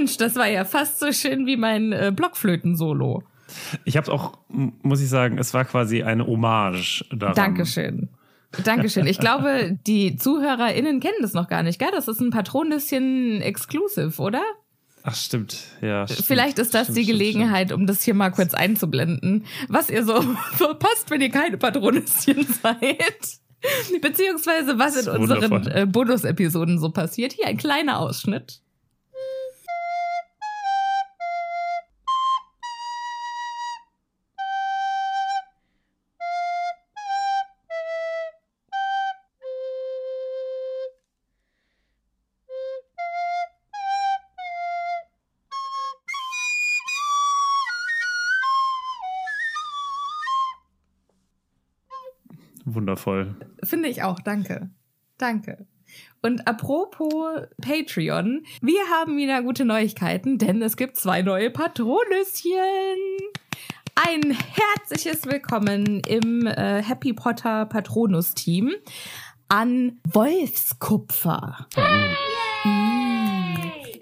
Mensch, das war ja fast so schön wie mein äh, Blockflöten-Solo. Ich habe es auch, muss ich sagen, es war quasi eine Hommage daran. Dankeschön. Dankeschön. Ich glaube, die ZuhörerInnen kennen das noch gar nicht, gell? Das ist ein Patronüschen Exclusive, oder? Ach, stimmt. Ja, stimmt. Vielleicht ist das Stimmt, die stimmt, Gelegenheit, um das hier mal kurz einzublenden, was ihr so verpasst, wenn ihr keine Patronüschen seid. Beziehungsweise was in unseren äh, Bonus-Episoden so passiert. Hier ein kleiner Ausschnitt. Wundervoll. Finde ich auch, danke. Danke. Und apropos Patreon, wir haben wieder gute Neuigkeiten, denn es gibt zwei neue Patronüschen. Ein herzliches Willkommen im äh, Happy Potter Patronus-Team an Wolfskupfer.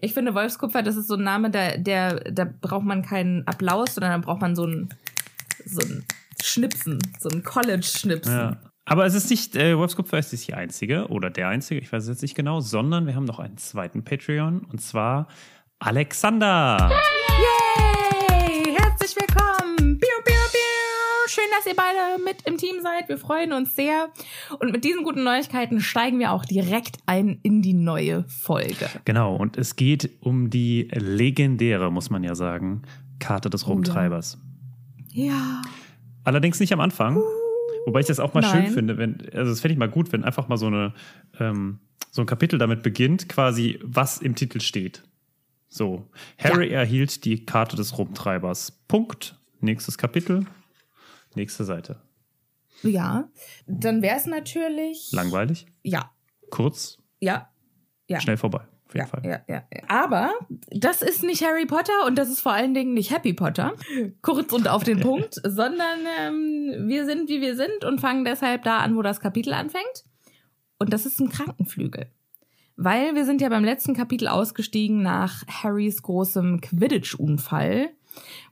Ich finde Wolfskupfer, das ist so ein Name, der, der, da braucht man keinen Applaus, sondern da braucht man so ein, so ein Schnipsen, so ein College-Schnipsen. Ja. Aber es ist nicht, äh, Wolfskupfer ist nicht die einzige oder der einzige, ich weiß es jetzt nicht genau, sondern wir haben noch einen zweiten Patreon und zwar Alexander. Yay! Herzlich willkommen! Biu, biu, biu. Schön, dass ihr beide mit im Team seid. Wir freuen uns sehr. Und mit diesen guten Neuigkeiten steigen wir auch direkt ein in die neue Folge. Genau, und es geht um die legendäre, muss man ja sagen, Karte des Rumtreibers. Ja. Allerdings nicht am Anfang. Wobei ich das auch mal Nein. schön finde, wenn, also das fände ich mal gut, wenn einfach mal so eine, ähm, so ein Kapitel damit beginnt, quasi, was im Titel steht. So. Harry erhielt die Karte des Rumtreibers. Punkt. Nächstes Kapitel. Nächste Seite. Ja. Dann wäre es natürlich. Langweilig, Ja. kurz, Ja. Ja. schnell vorbei. Auf jeden Ja, Fall. ja, ja. ja. Aber das ist nicht Harry Potter und das ist vor allen Dingen nicht Happy Potter. Kurz und auf den Punkt, sondern ähm, wir sind, wie wir sind und fangen deshalb da an, wo das Kapitel anfängt. Und das ist ein Krankenflügel. Weil wir sind ja beim letzten Kapitel ausgestiegen nach Harrys großem Quidditch-Unfall,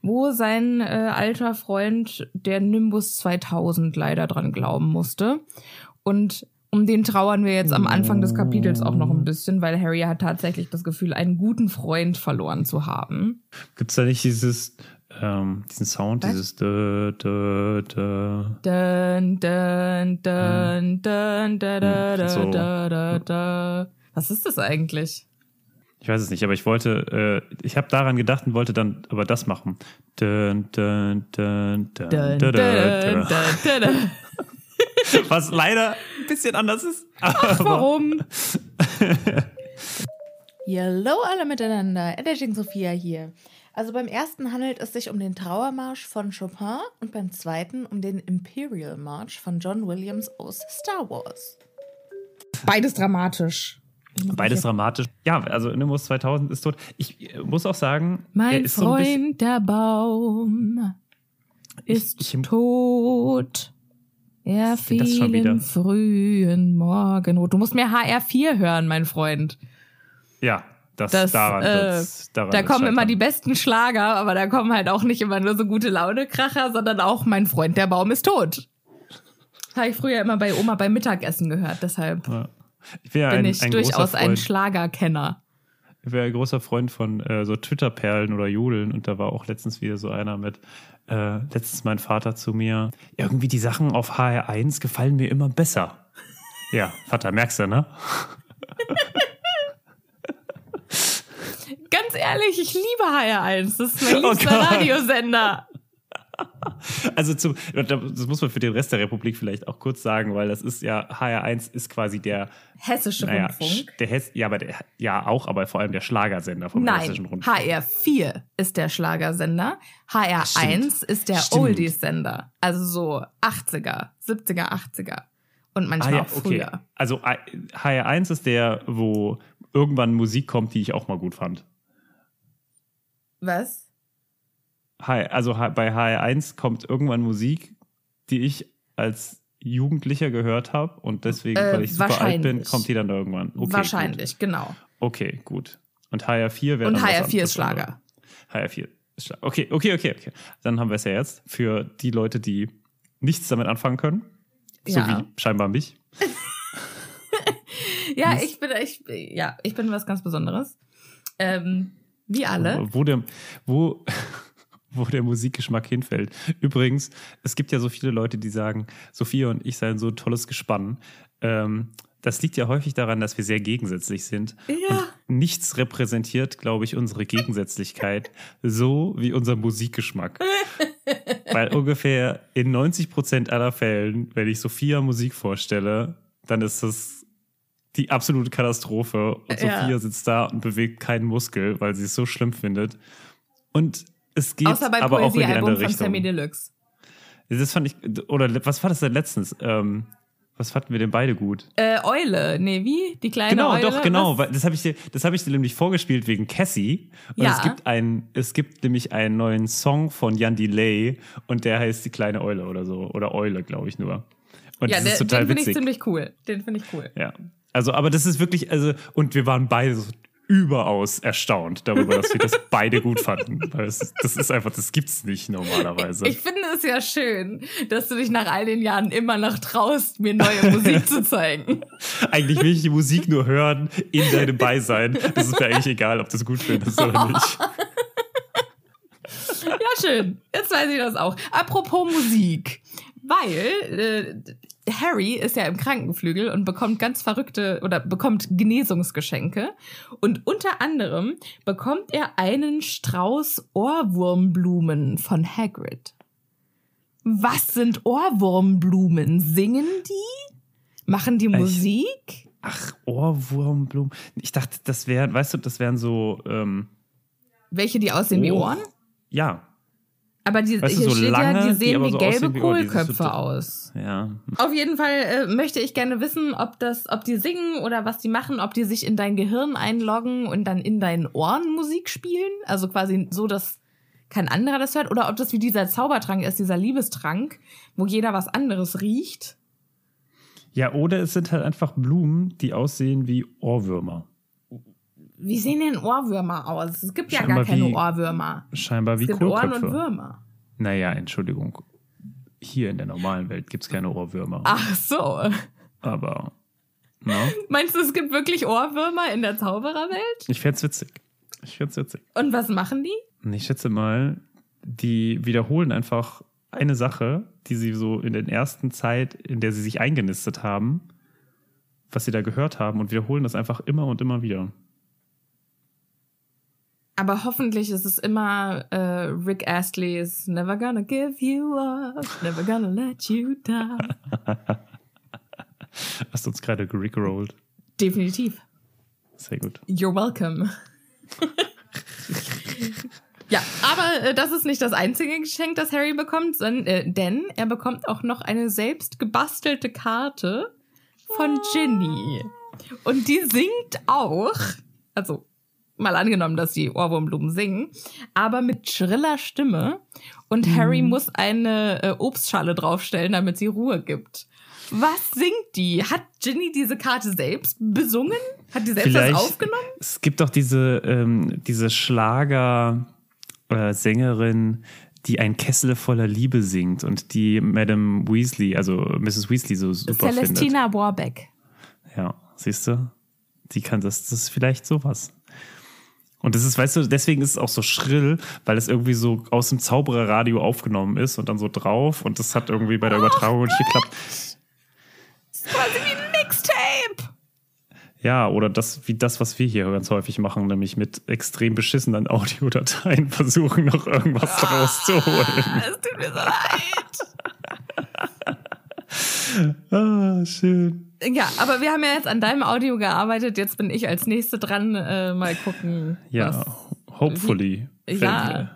wo sein äh, alter Freund, der Nimbus 2000, leider dran glauben musste. Und um den trauern wir jetzt am Anfang des Kapitels auch noch ein bisschen, weil Harry hat tatsächlich das Gefühl, einen guten Freund verloren zu haben. Gibt es da nicht dieses, ähm, diesen Sound, Was? dieses dö, dö, dö. Dun, dun, dun, dun, da, da, da, So. da, da, da. Was ist das eigentlich? Ich weiß es nicht, aber ich wollte, äh, ich habe daran gedacht und wollte dann aber das machen. Dun, dun, dun, dun, Dun, dun, dun, dun, dun, dun, dun. Was leider ein bisschen anders ist. Ach, warum? Hallo alle miteinander, Editing Sophia hier. Also beim ersten handelt es sich um den Trauermarsch von Chopin und beim zweiten um den Imperial March von John Williams aus Star Wars. Beides dramatisch. Beides dramatisch. Ja, also Nimbus 2000 ist tot. Ich äh, muss auch sagen, er Mein ist so ein bisschen, Freund, der Baum ist Ich- ich- tot. Er im wieder. frühen Morgenrot. Du musst mir HR4 hören, mein Freund. ja, das, Das, daran, äh, daran Da kommen immer die besten Schlager, aber da kommen halt auch nicht immer nur so gute Laune-Kracher, sondern auch mein Freund, der Baum ist tot. Habe ich früher immer bei Oma beim Mittagessen gehört, deshalb Ja. Ich bin ja bin ein, ich ein durchaus ein Schlagerkenner. ich bin ein großer Freund von äh, so Twitter-Perlen oder Jodeln und da war auch letztens wieder so einer mit, äh, letztens mein Vater zu mir, irgendwie die Sachen auf HR1 gefallen mir immer besser. Ja, Vater, merkst du, ne? Ganz ehrlich, ich liebe HR1. Das ist mein Oh liebster Gott. Radiosender. Also zum, das muss man für den Rest der Republik vielleicht auch kurz sagen, weil das ist ja, HR1 ist quasi der, Hessische naja, Rundfunk. der Hess, ja, aber der, ja auch, aber vor allem der Schlagersender vom Nein, Hessischen Rundfunk. HR4 ist der Schlagersender. HR1 ist der Stimmt. Oldies-Sender. Also so 80er, 70er, 80er. Und manchmal auch früher. Also I- HR1 ist der, wo irgendwann Musik kommt, die ich auch mal gut fand. Was? Hi, also bei HR1 kommt irgendwann Musik, die ich als Jugendlicher gehört habe und deswegen, Äh, weil ich super alt bin, kommt die dann da irgendwann. Okay, Wahrscheinlich, genau. Gut. Okay, gut. Und HR4 wäre Und dann was HR4 anderes, ist Schlager. oder? HR4 ist Schlager. Okay, okay, okay, okay. Dann haben wir es ja jetzt für die Leute, die nichts damit anfangen können. So Ja. wie scheinbar mich. Ja, ich bin, ich, ja, ich bin was ganz Besonderes. Ähm, wie alle. Wo der, wo, wo der Musikgeschmack hinfällt. Übrigens, es gibt ja so viele Leute, die sagen, Sophia und ich seien so ein tolles Gespann. Ähm, das liegt ja häufig daran, dass wir sehr gegensätzlich sind. Ja. Und nichts repräsentiert, glaube ich, unsere Gegensätzlichkeit so wie unser Musikgeschmack. Weil ungefähr in 90 Prozent aller Fällen, wenn ich Sophia Musik vorstelle, dann ist das die absolute Katastrophe. Und Ja. Sophia sitzt da und bewegt keinen Muskel, weil sie es so schlimm findet. Und es geht Außer beim aber auch in die andere von Richtung. Sammy Deluxe. Das fand ich, oder was war das denn letztens? Ähm, was fanden wir denn beide gut? Äh, Eule, nee, wie? Die kleine Genau, Eule? doch, genau. Was? Weil das habe ich dir, das habe ich dir nämlich vorgespielt wegen Cassie. Und Ja. es gibt ein, es gibt nämlich einen neuen Song von Jan Delay und der heißt die kleine Eule oder so oder Eule, glaube ich nur. Und Ja, das der, ist total den finde ich ziemlich cool. Den finde ich cool. Ja. Also, aber das ist wirklich, also, und wir waren beide so überaus erstaunt darüber, dass wir das beide gut fanden. Weil es, das ist einfach, das gibt's nicht normalerweise. Ich finde es ja schön, dass du dich nach all den Jahren immer noch traust, mir neue Musik zu zeigen. Eigentlich will ich die Musik nur hören in deinem Beisein. Das ist mir eigentlich egal, ob du es gut findest oder nicht. Ja, schön. Jetzt weiß ich das auch. Apropos Musik. Weil äh, Harry ist ja im Krankenflügel und bekommt ganz verrückte oder bekommt Genesungsgeschenke. Und unter anderem bekommt er einen Strauß Ohrwurmblumen von Hagrid. Was sind Ohrwurmblumen? Singen die? Machen die Musik? Ach, Ohrwurmblumen. Ich dachte, das wären, weißt du, das wären so, ähm, Welche, die aussehen wie Oh. Ohren? ja, Aber die, Weißt hier so steht ja, lange, die die sehen aber wie so gelbe wie die so Kohlköpfe aus. ja. Auf jeden Fall äh, möchte ich gerne wissen, ob das, ob die singen oder was die machen, ob die sich in dein Gehirn einloggen und dann in deinen Ohren Musik spielen. Also quasi so, dass kein anderer das hört, oder ob das wie dieser Zaubertrank ist, dieser Liebestrank, wo jeder was anderes riecht. Ja, oder es sind halt einfach Blumen, die aussehen wie Ohrwürmer. Wie sehen denn Ohrwürmer aus? Es gibt ja Scheinbar gar keine wie- Ohrwürmer. Scheinbar wie Es gibt Ohren und Kohlköpfe. Würmer. Naja, Entschuldigung. Hier in der normalen Welt gibt's keine Ohrwürmer. Ach so. Aber, ne? Meinst du, es gibt wirklich Ohrwürmer in der Zaubererwelt? Ich fänd's witzig. Ich fänd's witzig. Und was machen die? Ich schätze mal, die wiederholen einfach eine Sache, die sie so in der ersten Zeit, in der sie sich eingenistet haben, was sie da gehört haben und wiederholen das einfach immer und immer wieder. Aber hoffentlich ist es immer äh, Rick Astley's Never gonna give you up, never gonna let you down. Hast uns gerade gerickrollt. Definitiv. Sehr gut. You're welcome. ja, aber äh, das ist nicht das einzige Geschenk, das Harry bekommt, sondern, äh, denn er bekommt auch noch eine selbst gebastelte Karte von Ginny. Und die singt auch, also mal angenommen, dass die Ohrwurmblumen singen, aber mit schriller Stimme. Und Harry muss eine äh, Obstschale draufstellen, damit sie Ruhe gibt. Was singt die? Hat Ginny diese Karte selbst besungen? Hat die selbst Vielleicht- das aufgenommen? Es gibt doch diese, ähm, diese Schlager-Sängerin, die ein Kessel voller Liebe singt und die Madame Weasley, also Mrs. Weasley, so super findet. Celestina Warbeck. Ja, siehst du? Die kann das, das ist vielleicht sowas. Und das ist, weißt du, deswegen ist es auch so schrill, weil es irgendwie so aus dem Zaubererradio aufgenommen ist und dann so drauf und das hat irgendwie bei der Übertragung nicht geklappt. Quasi wie ein Mixtape. Ja, oder das, wie das, was wir hier ganz häufig machen, nämlich mit extrem beschissenen Audiodateien versuchen, noch irgendwas draus zu holen. Es tut mir so leid. Ah, schön. Ja, aber wir haben ja jetzt an deinem Audio gearbeitet. Jetzt bin ich als Nächste dran. Äh, mal gucken. Ja, hopefully. Ja.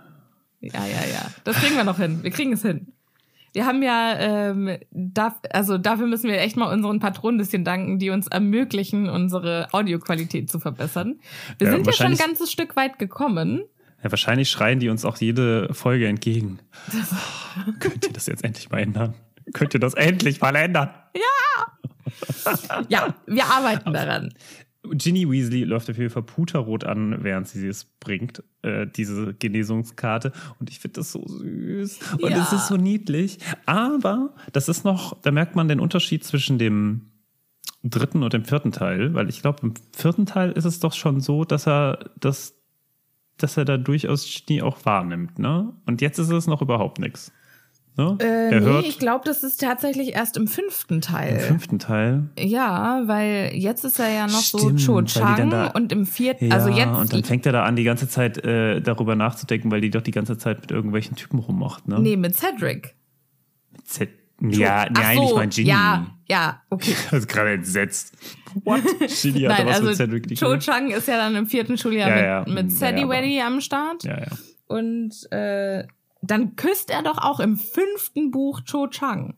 Ja, ja, ja. Das kriegen wir noch hin. Wir kriegen es hin. Wir haben ja, ähm, da, also dafür müssen wir echt mal unseren Patronen ein bisschen danken, die uns ermöglichen, unsere Audioqualität zu verbessern. Wir Ja, sind ja schon ein ganzes Stück weit gekommen. Ja, wahrscheinlich schreien die uns auch jede Folge entgegen. Könnt ihr das jetzt endlich mal ändern? Könnt ihr das endlich mal ändern? Ja, wir arbeiten daran. Ginny Weasley läuft auf jeden Fall puterrot an, während sie es bringt, äh, diese Genesungskarte. Und ich finde das so süß. Und Ja. es ist so niedlich. Aber das ist noch, da merkt man den Unterschied zwischen dem dritten und dem vierten Teil. Weil ich glaube, im vierten Teil ist es doch schon so, dass er das, dass er da durchaus Ginny auch wahrnimmt. Ne? Und jetzt ist es noch überhaupt nichts. Ne? Äh, er nee, hört ich glaube, das ist tatsächlich erst im fünften Teil. im fünften Teil. Ja, weil jetzt ist er ja noch Stimmt, so Cho Chang da- und im vierten, Ja, also jetzt und dann fängt er da an, die ganze Zeit äh, darüber nachzudenken, weil die doch die ganze Zeit mit irgendwelchen Typen rummacht, ne? nee mit Cedric. Z ja, Ach nein, so, ich meine Ginny. Ja, ja, okay. Ich bin gerade entsetzt. What? Ginny hat Nein, was also mit Cedric nicht Cho gemacht. Chang ist ja dann im vierten Schuljahr Ja, mit, ja. mit Ja, Sadie ja, Weddy am Start Ja, ja. und äh, dann küsst er doch auch im fünften Buch Cho Chang.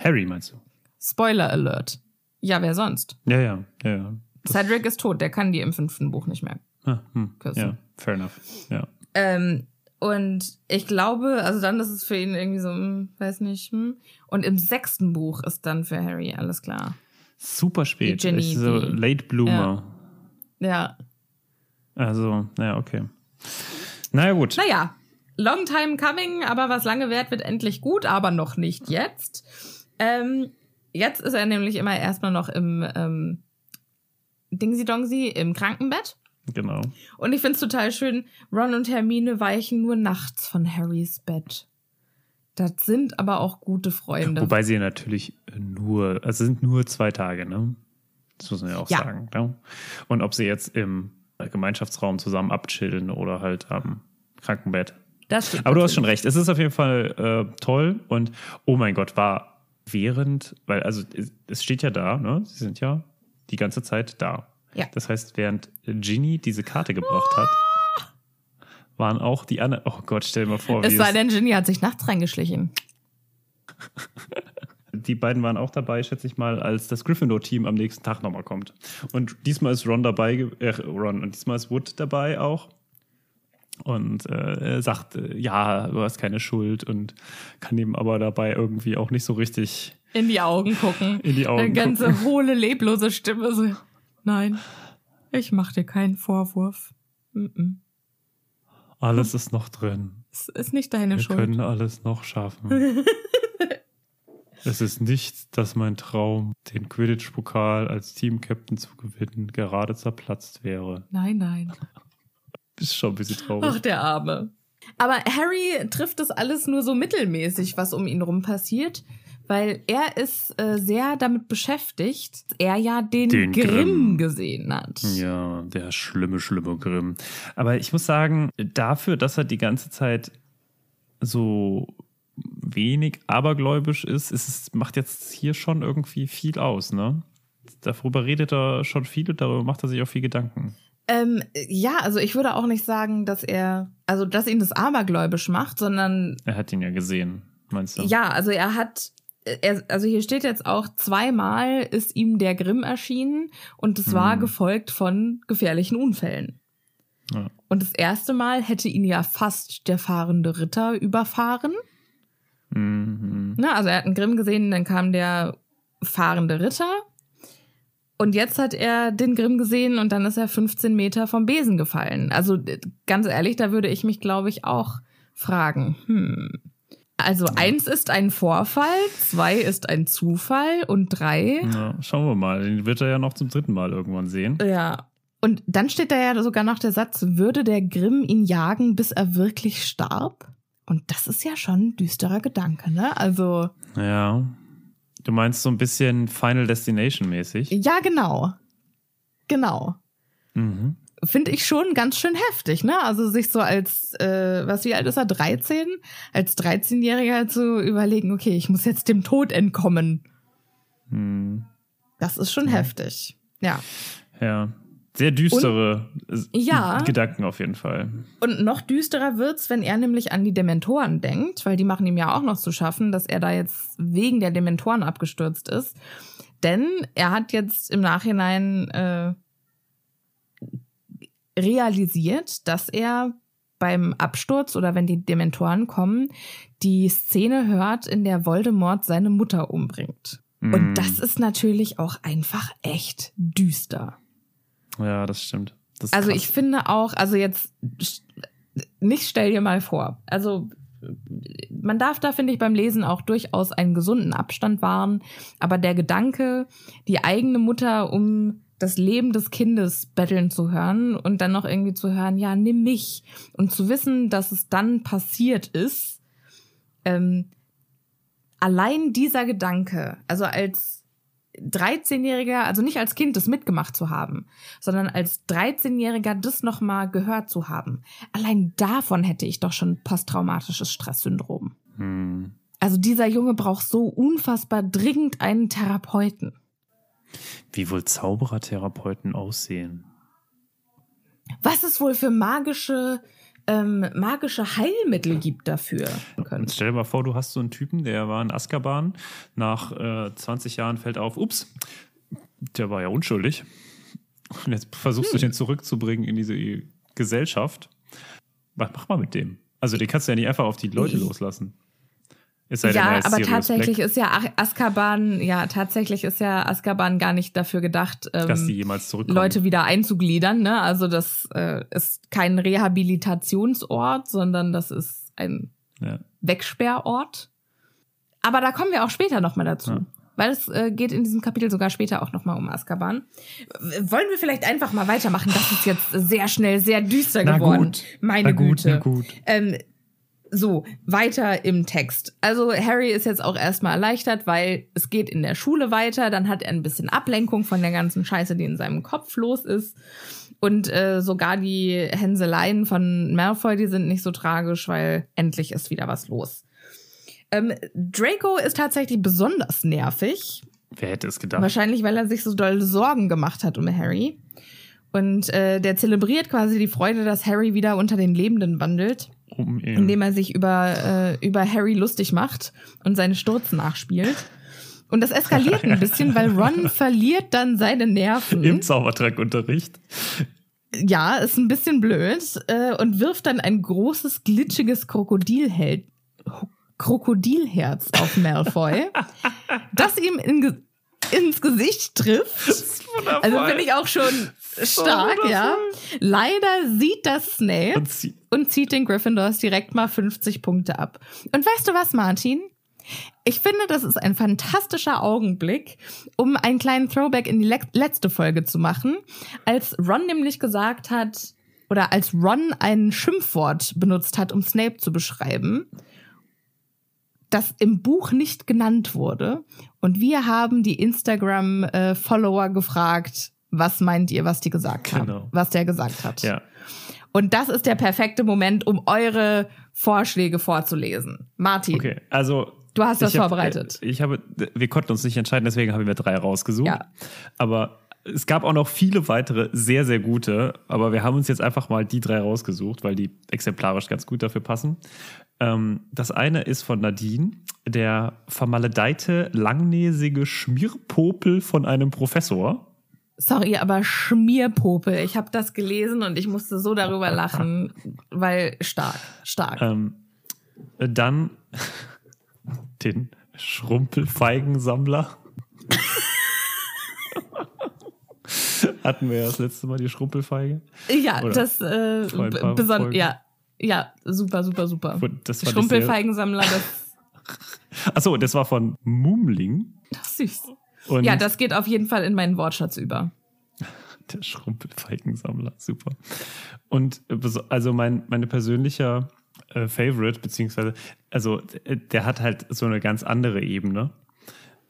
Harry meinst du? Spoiler Alert. Ja, wer sonst? Ja, ja, ja. ja. Cedric ist tot, der kann die im fünften Buch nicht mehr. Ah, hm, Küssen. ja, fair enough. Ja. Ähm, und ich glaube, also dann ist es für ihn irgendwie so, hm, weiß nicht. Hm. Und im sechsten Buch ist dann für Harry alles klar. Super spät. Die Ist so Late Bloomer. Ja. Also, naja, okay. Naja, gut. Naja, long time coming, aber was lange währt, wird endlich gut, aber noch nicht jetzt. Ähm, jetzt ist er nämlich immer erstmal noch im ähm, Dingsi Dongsi im Krankenbett. Genau. Und ich find's total schön, Ron und Hermine weichen nur nachts von Harrys Bett. Das sind aber auch gute Freunde. Wobei sie natürlich nur, also es sind nur zwei Tage, ne? Das muss man ja auch Ja. sagen. Ne? Und ob sie jetzt im Gemeinschaftsraum zusammen abchillen oder halt am Krankenbett. das stimmt. Aber du hast schon recht. Es ist auf jeden Fall äh, toll und oh mein Gott, war während, weil also es- steht ja da, ne? Sie sind ja die ganze Zeit da. Ja. Das heißt, während Ginny diese Karte gebracht hat, waren auch die anderen. Oh Gott, stell dir mal vor, Es sei es, denn, Ginny hat sich nachts reingeschlichen. die beiden waren auch dabei, schätze ich mal, als das Gryffindor-Team am nächsten Tag nochmal kommt. Und diesmal ist Ron dabei, äh, Ron, und diesmal ist Wood dabei auch. Und äh, er sagt, äh, ja, du hast keine Schuld und kann ihm aber dabei irgendwie auch nicht so richtig In die Augen gucken. in die Augen Eine ganze gucken. hohle, leblose Stimme. So, nein, ich mach dir keinen Vorwurf. Mm-mm. Alles ist noch drin. Es ist nicht deine Wir Schuld. können alles noch schaffen. es ist nicht, dass mein Traum, den Quidditch-Pokal als Team-Captain zu gewinnen, gerade zerplatzt wäre. Nein, nein. Ist schon ein bisschen traurig. Ach, der Arme. Aber Harry trifft das alles nur so mittelmäßig, was um ihn rum passiert, weil er ist äh, sehr damit beschäftigt, er ja den, Den Grimm, Grimm. gesehen hat. Ja, der schlimme, schlimme Grimm. Aber ich muss sagen, dafür, dass er die ganze Zeit so wenig abergläubisch ist, ist es macht jetzt hier schon irgendwie viel aus, ne? darüber redet er schon viel und darüber macht er sich auch viel Gedanken. Ähm, ja, also ich würde auch nicht sagen, dass er, also dass ihn das abergläubisch macht, sondern. Er hat ihn ja gesehen, meinst du? Ja, also er hat, er, also hier steht jetzt auch zweimal ist ihm der Grimm erschienen und es war Mhm. gefolgt von gefährlichen Unfällen. Ja. Und das erste Mal hätte ihn ja fast der fahrende Ritter überfahren. Mhm. Ne? Also er hat einen Grimm gesehen, dann kam der fahrende Ritter. Und jetzt hat er den Grimm gesehen und dann ist er 15 Meter vom Besen gefallen. Also äh, ganz ehrlich, da würde ich mich, glaube ich, auch fragen. Hm. Also eins ist ein Vorfall, zwei ist ein Zufall und drei, Ja, schauen wir mal. Den wird er ja noch zum dritten Mal irgendwann sehen. ja. Und dann steht da ja sogar noch der Satz, würde der Grimm ihn jagen, bis er wirklich starb? Und das ist ja schon ein düsterer Gedanke, ne? Also, Ja. Du meinst so ein bisschen Final Destination mäßig? ja, genau. Genau. Mhm. finde ich schon ganz schön heftig, ne? Also sich so als, äh, was wie alt ist er, 13? Als 13-Jähriger zu überlegen, okay, ich muss jetzt dem Tod entkommen. Hm. Das ist schon heftig. Ja. Ja. Sehr düstere äh, Ja. Gedanken auf jeden Fall. Und noch düsterer wird's, wenn er nämlich an die Dementoren denkt, weil die machen ihm ja auch noch zu schaffen, dass er da jetzt wegen der Dementoren abgestürzt ist. Denn er hat jetzt im Nachhinein äh, realisiert, dass er beim Absturz oder wenn die Dementoren kommen, die Szene hört, in der Voldemort seine Mutter umbringt. Mm. Und das ist natürlich auch einfach echt düster. Ja, das stimmt. Das Also krass. ich finde auch, also jetzt nicht stell dir mal vor. Also man darf da, finde ich, beim Lesen auch durchaus einen gesunden Abstand wahren. Aber der Gedanke, die eigene Mutter um das Leben des Kindes betteln zu hören und dann noch irgendwie zu hören, ja, nimm mich. Und zu wissen, dass es dann passiert ist, ähm, allein dieser Gedanke, also als 13-Jähriger, also nicht als Kind das mitgemacht zu haben, sondern als 13-Jähriger das nochmal gehört zu haben. Allein davon hätte ich doch schon posttraumatisches Stresssyndrom. Hm. Also dieser Junge braucht so unfassbar dringend einen Therapeuten. Wie wohl Zauberertherapeuten aussehen? Was es wohl für magische, ähm, magische Heilmittel gibt dafür. Und stell dir mal vor, du hast so einen Typen, der war in Azkaban, nach äh, 20 Jahren fällt auf, ups, der war ja unschuldig. Und jetzt versuchst Hm. du den zurückzubringen in diese Gesellschaft. Was mach mal mit dem? Also den kannst du ja nicht einfach auf die Leute loslassen. Es sei denn, Ja, er aber Sirius tatsächlich Black, ist ja Azkaban, ja, tatsächlich ist ja Azkaban gar nicht dafür gedacht, ähm, dass die jemals zurückkommen. Leute wieder einzugliedern. Ne? Also das äh, ist kein Rehabilitationsort, sondern das ist ein Ja. Wegsperrort. Aber da kommen wir auch später nochmal dazu. Ja. Weil es äh, geht in diesem Kapitel sogar später auch nochmal um Azkaban. Wollen wir vielleicht einfach mal weitermachen? Das ist jetzt sehr schnell sehr düster Na geworden. gut. Meine Na gut, Güte. na gut. Ähm, so, weiter im Text. Also Harry ist jetzt auch erstmal erleichtert, weil es geht in der Schule weiter. Dann hat er ein bisschen Ablenkung von der ganzen Scheiße, die in seinem Kopf los ist. Und äh, sogar die Hänseleien von Malfoy, die sind nicht so tragisch, weil endlich ist wieder was los. Ähm, Draco ist tatsächlich besonders nervig. Wer hätte es gedacht? Wahrscheinlich, weil er sich so doll Sorgen gemacht hat um Harry. Und äh, der zelebriert quasi die Freude, dass Harry wieder unter den Lebenden wandelt Um ihn. indem er sich über, äh, über Harry lustig macht und seine Stürze nachspielt. Und das eskaliert ein bisschen, weil Ron verliert dann seine Nerven. Im Zaubertrankunterricht. Ja, ist ein bisschen blöd äh, und wirft dann ein großes, glitschiges Krokodilhel Krokodilherz auf Malfoy, das ihm in, ins Gesicht trifft. Also finde ich auch schon stark, ja. Leider sieht das Snape Und sie- und zieht den Gryffindors direkt mal 50 Punkte ab. Und weißt du was, Martin? Ich finde, das ist ein fantastischer Augenblick, um einen kleinen Throwback in die le letzte Folge zu machen, als Ron nämlich gesagt hat, oder als Ron ein Schimpfwort benutzt hat, um Snape zu beschreiben, das im Buch nicht genannt wurde. Und wir haben die Instagram-Follower gefragt, was meint ihr, was die gesagt haben, Genau. was der gesagt hat. Ja. Und das ist der perfekte Moment, um eure Vorschläge vorzulesen. Martin. Okay, also Du hast das ich hab, vorbereitet. äh, Ich habe, wir konnten uns nicht entscheiden, deswegen haben wir drei rausgesucht. Ja. Aber es gab auch noch viele weitere sehr, sehr gute. Aber wir haben uns jetzt einfach mal die drei rausgesucht, weil die exemplarisch ganz gut dafür passen. Ähm, das eine ist von Nadine, der vermaledeite, langnäsige Schmierpopel von einem Professor. Sorry, aber Schmierpopel. Ich habe das gelesen und ich musste so darüber lachen, weil stark, stark. Ähm, dann den Schrumpelfeigensammler. Hatten wir ja das letzte Mal die Schrumpelfeige. ja, oder das äh, besonders, ja, ja, super, super, super. Das Schrumpelfeigensammler, das, Achso, das war von Mumling. das ist süß. Und Ja, das geht auf jeden Fall in meinen Wortschatz über. Der Schrumpelfeigensammler, super. Und äh, also mein meine persönlicher äh, Favorite, beziehungsweise, also äh, der hat halt so eine ganz andere Ebene,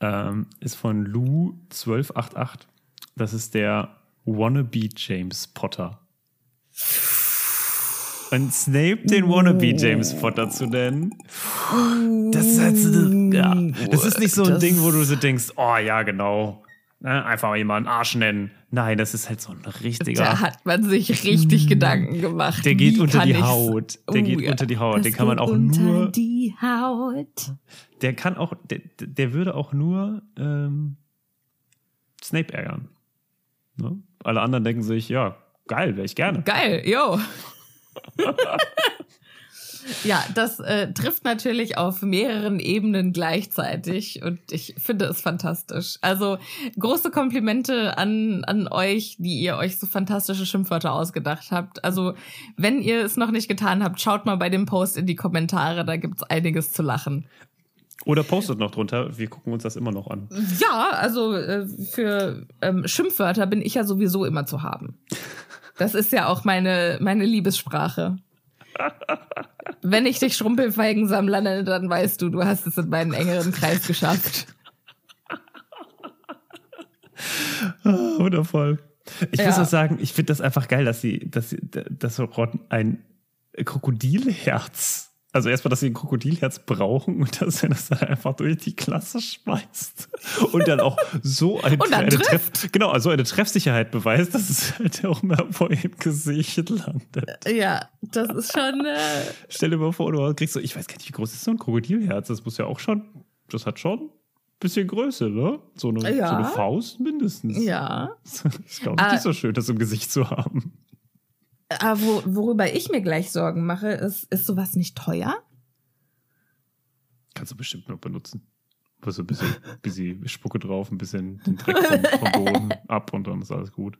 ähm, ist von Lou 1288. Das ist der Wannabe James Potter. Und Snape den Wannabe James Potter zu nennen, das ist, halt so ja, das ist nicht so ein Das- Ding, wo du so denkst, oh ja, genau, ne, einfach mal jemanden Arsch nennen. Nein, das ist halt so ein richtiger. Da hat man sich richtig Gedanken gemacht. Mm. Der geht Wie unter die Haut. Der geht ja. unter die Haut. Das Den kann man auch unter nur. die Haut. Der kann auch. Der, der würde auch nur ähm, Snape ärgern. Ne? Alle anderen denken sich, ja, geil, wäre ich gerne. Geil, yo. ja, das äh, trifft natürlich auf mehreren Ebenen gleichzeitig und ich finde es fantastisch. Also große Komplimente an, an euch, die ihr euch so fantastische Schimpfwörter ausgedacht habt. Also wenn ihr es noch nicht getan habt, schaut mal bei dem Post in die Kommentare, da gibt's einiges zu lachen. Oder postet noch drunter. Wir gucken uns das immer noch an. Ja, also äh, für ähm, Schimpfwörter bin ich ja sowieso immer zu haben. Das ist ja auch meine, meine Liebessprache. Wenn ich dich Schrumpelfeigensammler nenne, dann weißt du, du hast es in meinen engeren Kreis geschafft. Ah, Wundervoll. Ich Ja. muss auch sagen, ich finde das einfach geil, dass sie, dass sie, dass Ron ein Krokodilherz, also erstmal, dass sie ein Krokodilherz brauchen und dass er das dann einfach durch die Klasse schmeißt und dann auch so eine trifft. Treff, genau, also eine Treffsicherheit beweist, dass es halt auch mal vor ihm Gesicht landet. Ja, das ist schon. Äh, Stell dir mal vor, du kriegst so, ich weiß gar nicht, wie groß ist so ein Krokodilherz? Das muss ja auch schon, das hat schon ein bisschen Größe, ne? So eine, Ja. so eine Faust mindestens. ja. Das ist, glaube ich, Ah. nicht so schön, das im Gesicht zu haben. Aber wo, worüber ich mir gleich Sorgen mache, ist, ist sowas nicht teuer? Kannst du bestimmt noch benutzen. Aber so ein bisschen, bisschen Spucke drauf, ein bisschen den Dreck vom, vom Boden ab und dann ist alles gut.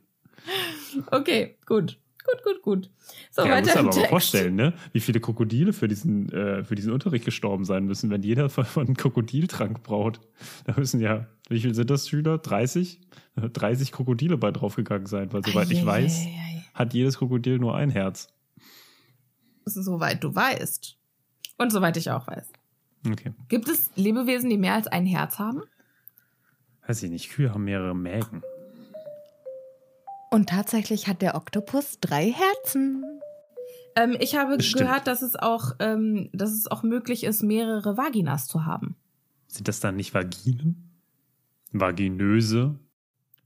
Okay, gut. Gut, gut, gut. So, ja, musst weiter dir im aber mal vorstellen, ne? wie viele Krokodile für diesen, äh, für diesen Unterricht gestorben sein müssen, wenn jeder von, von einem Krokodiltrank braut. Da müssen ja, wie viel sind das Schüler? 30? 30 Krokodile bei draufgegangen sein, weil soweit ich weiß, Eieiei. Hat jedes Krokodil nur ein Herz. Soweit du weißt. Und soweit ich auch weiß. Okay. Gibt es Lebewesen, die mehr als ein Herz haben? Weiß ich nicht, Kühe haben mehrere Mägen. Und tatsächlich hat der Oktopus drei Herzen. Ähm, ich habe Stimmt. gehört, dass es, auch, ähm, dass es auch möglich ist, mehrere Vaginas zu haben. Sind das dann nicht Vaginen? Vaginöse?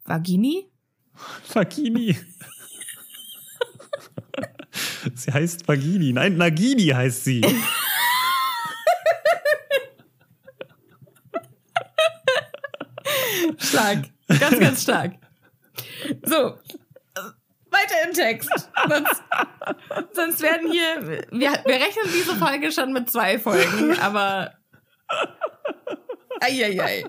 Vagini? Vagini. sie heißt Vagini. Nein, Nagini heißt sie. Stark. Ganz, ganz stark. So. Weiter im Text. Sonst, sonst werden hier. Wir, wir rechnen diese Folge schon mit zwei Folgen, aber. Eieiei.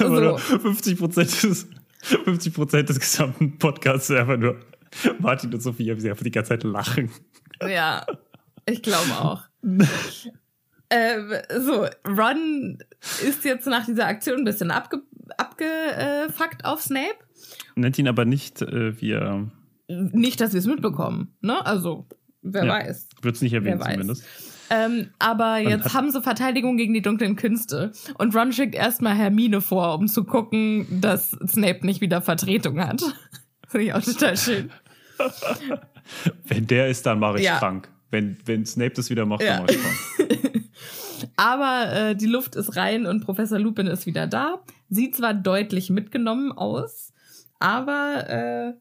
Aber 50 Prozent des, 50 Prozent des gesamten Podcasts einfach nur Martin und Sophia, wie sie einfach die ganze Zeit lachen. Ja, ich glaube auch. ähm, so, Ron ist jetzt nach dieser Aktion ein bisschen abge abgefuckt auf Snape. Nennt ihn aber nicht, äh, wie er. Nicht, dass wir es mitbekommen, ne? Also, wer Ja. weiß. Wird es nicht erwähnt, zumindest. Ähm, aber jetzt hat- haben sie Verteidigung gegen die dunklen Künste. Und Ron schickt erstmal Hermine vor, um zu gucken, dass Snape nicht wieder Vertretung hat. Finde ich auch total schön. Wenn der ist, dann mache ich Ja. krank. Wenn, wenn Snape das wieder macht, Ja. dann mache ich krank. Aber äh, die Luft ist rein und Professor Lupin ist wieder da. Sieht zwar deutlich mitgenommen aus, aber äh,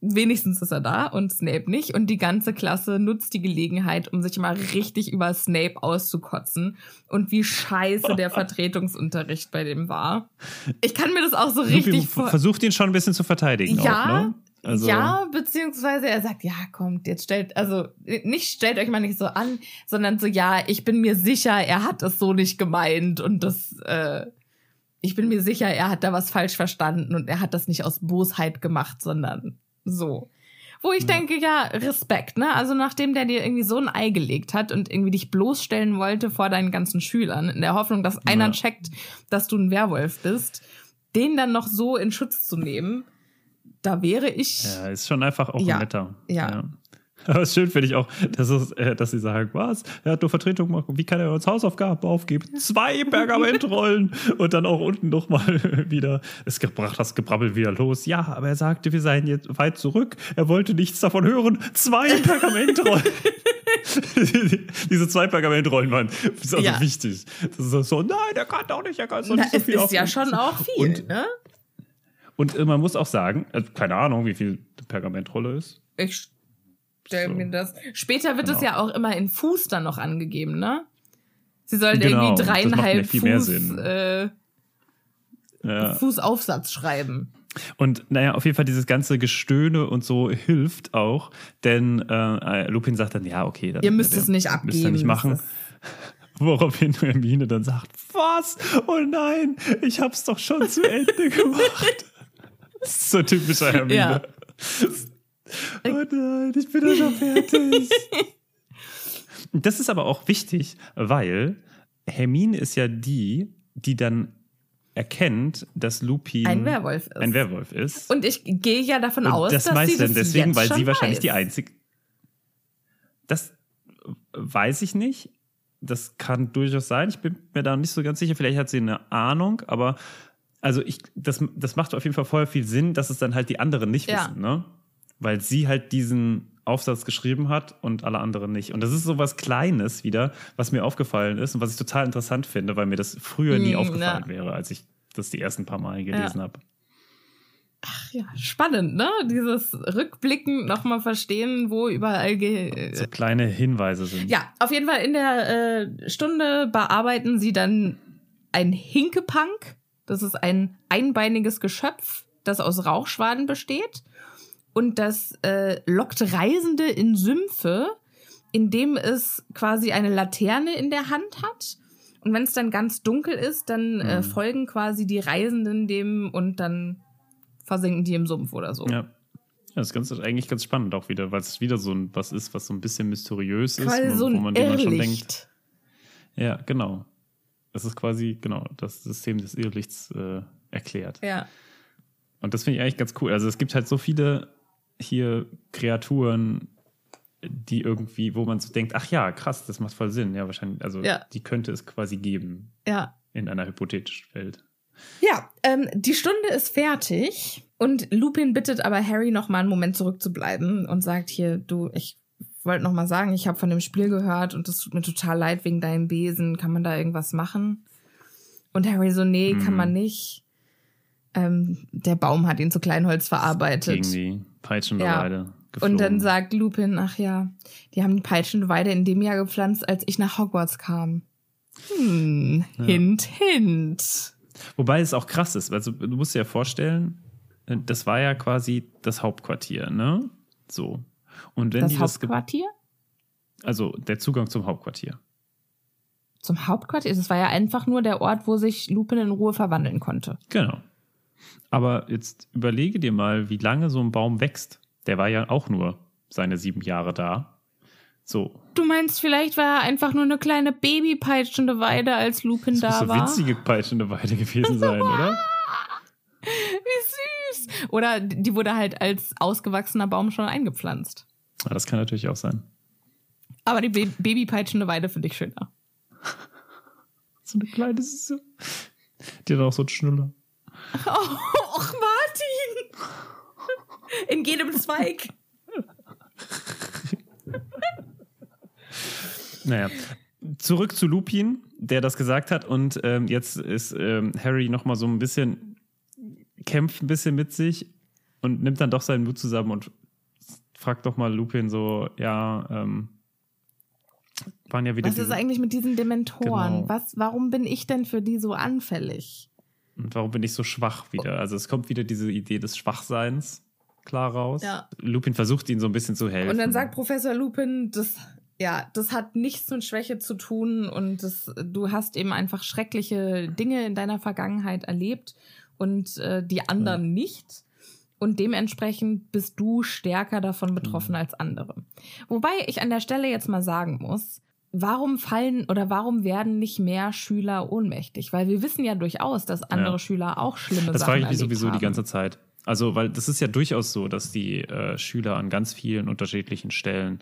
wenigstens ist er da und Snape nicht. Und die ganze Klasse nutzt die Gelegenheit, um sich mal richtig über Snape auszukotzen und wie scheiße der Vertretungsunterricht bei dem war. Ich kann mir das auch so richtig vor. Versucht ihn schon ein bisschen zu verteidigen. Ja, auch, ne? Also, ja, beziehungsweise er sagt, ja, kommt, jetzt stellt, also nicht stellt euch mal nicht so an, sondern so, ja, ich bin mir sicher, er hat es so nicht gemeint und das, äh, ich bin mir sicher, er hat da was falsch verstanden und er hat das nicht aus Bosheit gemacht, sondern so. Wo ich Ja. denke, ja, Respekt, ne? Also nachdem der dir irgendwie so ein Ei gelegt hat und irgendwie dich bloßstellen wollte vor deinen ganzen Schülern, in der Hoffnung, dass einer Ja. checkt, dass du ein Werwolf bist, den dann noch so in Schutz zu nehmen, da wäre ich. Ja, ist schon einfach auch Ja, netter. ja. Aber schön finde ich auch, dass, es, äh, dass sie sagen, was? Er hat nur Vertretung gemacht. Wie kann er uns Hausaufgaben aufgeben? Zwei Pergamentrollen. Und dann auch unten nochmal wieder. Es gebracht das Gebrabbel wieder los. Ja, aber er sagte, wir seien jetzt weit zurück. Er wollte nichts davon hören. Zwei Pergamentrollen. Diese zwei Pergamentrollen waren ist also Ja. wichtig. Das ist so, nein, er kann doch nicht, er kann doch nicht so es viel ist ja aufnehmen. schon auch viel, Und- ne? Und äh, man muss auch sagen, also keine Ahnung, wie viel Pergamentrolle ist. Ich stell So. mir das. Später wird es Genau. ja auch immer in Fuß dann noch angegeben, ne? Sie sollen Genau, irgendwie dreieinhalb Fuß, äh, Ja. Fußaufsatz schreiben. Und naja, auf jeden Fall dieses ganze Gestöhne und so hilft auch, denn äh, Lupin sagt dann, ja, okay, dann Ihr müsst äh, es nicht Müsst ihr abgeben. nicht machen. Woraufhin Hermine dann sagt, was? Oh nein, ich hab's doch schon zu Ende gemacht. Ist so typischer Hermine. Ja. Oh nein, ich bin doch schon fertig. Das ist aber auch wichtig, weil Hermine ist ja die, die dann erkennt, dass Lupin Ein Werwolf ist. ein Werwolf ist. Und ich gehe ja davon Und aus, das dass sie meiste das deswegen, weil sie wahrscheinlich weiß. die einzige. Das weiß ich nicht. Das kann durchaus sein. Ich bin mir da nicht so ganz sicher. Vielleicht hat sie eine Ahnung, aber also ich, das, das macht auf jeden Fall voll viel Sinn, dass es dann halt die anderen nicht Ja. wissen, ne? Weil sie halt diesen Aufsatz geschrieben hat und alle anderen nicht. Und das ist so was Kleines wieder, was mir aufgefallen ist und was ich total interessant finde, weil mir das früher nie Mm, aufgefallen ja. wäre, als ich das die ersten paar Mal gelesen habe. Ach ja, spannend, ne? Dieses Rückblicken nochmal verstehen, wo überall ge So kleine Hinweise sind. Ja, auf jeden Fall in der äh, Stunde bearbeiten sie dann ein Hinkepunk. Das ist ein einbeiniges Geschöpf, das aus Rauchschwaden besteht. Und das äh, lockt Reisende in Sümpfe, indem es quasi eine Laterne in der Hand hat. Und wenn es dann ganz dunkel ist, dann äh, Mhm. folgen quasi die Reisenden dem und dann versinken die im Sumpf oder so. Ja. Ja, das ist ganz, eigentlich ganz spannend auch wieder, weil es wieder so ein, was ist, was so ein bisschen mysteriös ist, Quasi wo, so wo ein man, dem man schon denkt. Ja, genau. Das ist quasi, genau, das System des Irrlichts äh, erklärt. Ja. Und das finde ich eigentlich ganz cool. Also es gibt halt so viele hier Kreaturen, die irgendwie, wo man so denkt, ach ja, krass, das macht voll Sinn. Ja, wahrscheinlich, also Ja. die könnte es quasi geben Ja. in einer hypothetischen Welt. Ja, ähm, die Stunde ist fertig und Lupin bittet aber Harry noch mal einen Moment zurückzubleiben und sagt hier, du, ich wollte noch mal sagen, ich habe von dem Spiel gehört und es tut mir total leid wegen deinem Besen. Kann man da irgendwas machen? Und Harry so, nee, kann Mhm. man nicht. Ähm, der Baum hat ihn zu Kleinholz verarbeitet. Gegen die peitschende Ja. Geflogen. Und dann sagt Lupin, ach ja, die haben die peitschende Weide in dem Jahr gepflanzt, als ich nach Hogwarts kam. Hm, Ja. hint, hint. Wobei es auch krass ist. Also, du musst dir ja vorstellen, das war ja quasi das Hauptquartier, ne? So. Und wenn Das die das. Hauptquartier? Also der Zugang zum Hauptquartier. Zum Hauptquartier? Das war ja einfach nur der Ort, wo sich Lupin in Ruhe verwandeln konnte. Genau. Aber jetzt überlege dir mal, wie lange so ein Baum wächst. Der war ja auch nur seine sieben Jahre da. So. Du meinst, vielleicht war er einfach nur eine kleine babypeitschende Weide, als Lupin Das da muss so war? winzige peitschende Weide gewesen sein, oder? Oder die wurde halt als ausgewachsener Baum schon eingepflanzt. Ja, das kann natürlich auch sein. Aber die Ba- babypeitschende Weide finde ich schöner. So eine kleine Süße. Die hat auch so einen Schnuller. Oh, och, Martin! In jedem Zweig. Naja. Zurück zu Lupin, der das gesagt hat. Und ähm, jetzt ist ähm, Harry nochmal so ein bisschen, kämpft ein bisschen mit sich und nimmt dann doch seinen Mut zusammen und fragt doch mal Lupin so, ja, ähm, waren ja wieder Was ist diese- eigentlich mit diesen Dementoren? Genau. Was, warum bin ich denn für die so anfällig? Und warum bin ich so schwach wieder? Also es kommt wieder diese Idee des Schwachseins klar raus. Ja. Lupin versucht ihn so ein bisschen zu helfen. Und dann sagt Professor Lupin, das, ja, das hat nichts mit Schwäche zu tun und das, du hast eben einfach schreckliche Dinge in deiner Vergangenheit erlebt und äh, die anderen nicht. Und dementsprechend bist du stärker davon betroffen als andere. Wobei ich an der Stelle jetzt mal sagen muss, warum fallen oder warum werden nicht mehr Schüler ohnmächtig? Weil wir wissen ja durchaus, dass andere Ja. Schüler auch schlimme das Sachen frage ich mich sowieso haben. die ganze Zeit. Also, weil das ist ja durchaus so, dass die äh, Schüler an ganz vielen unterschiedlichen Stellen,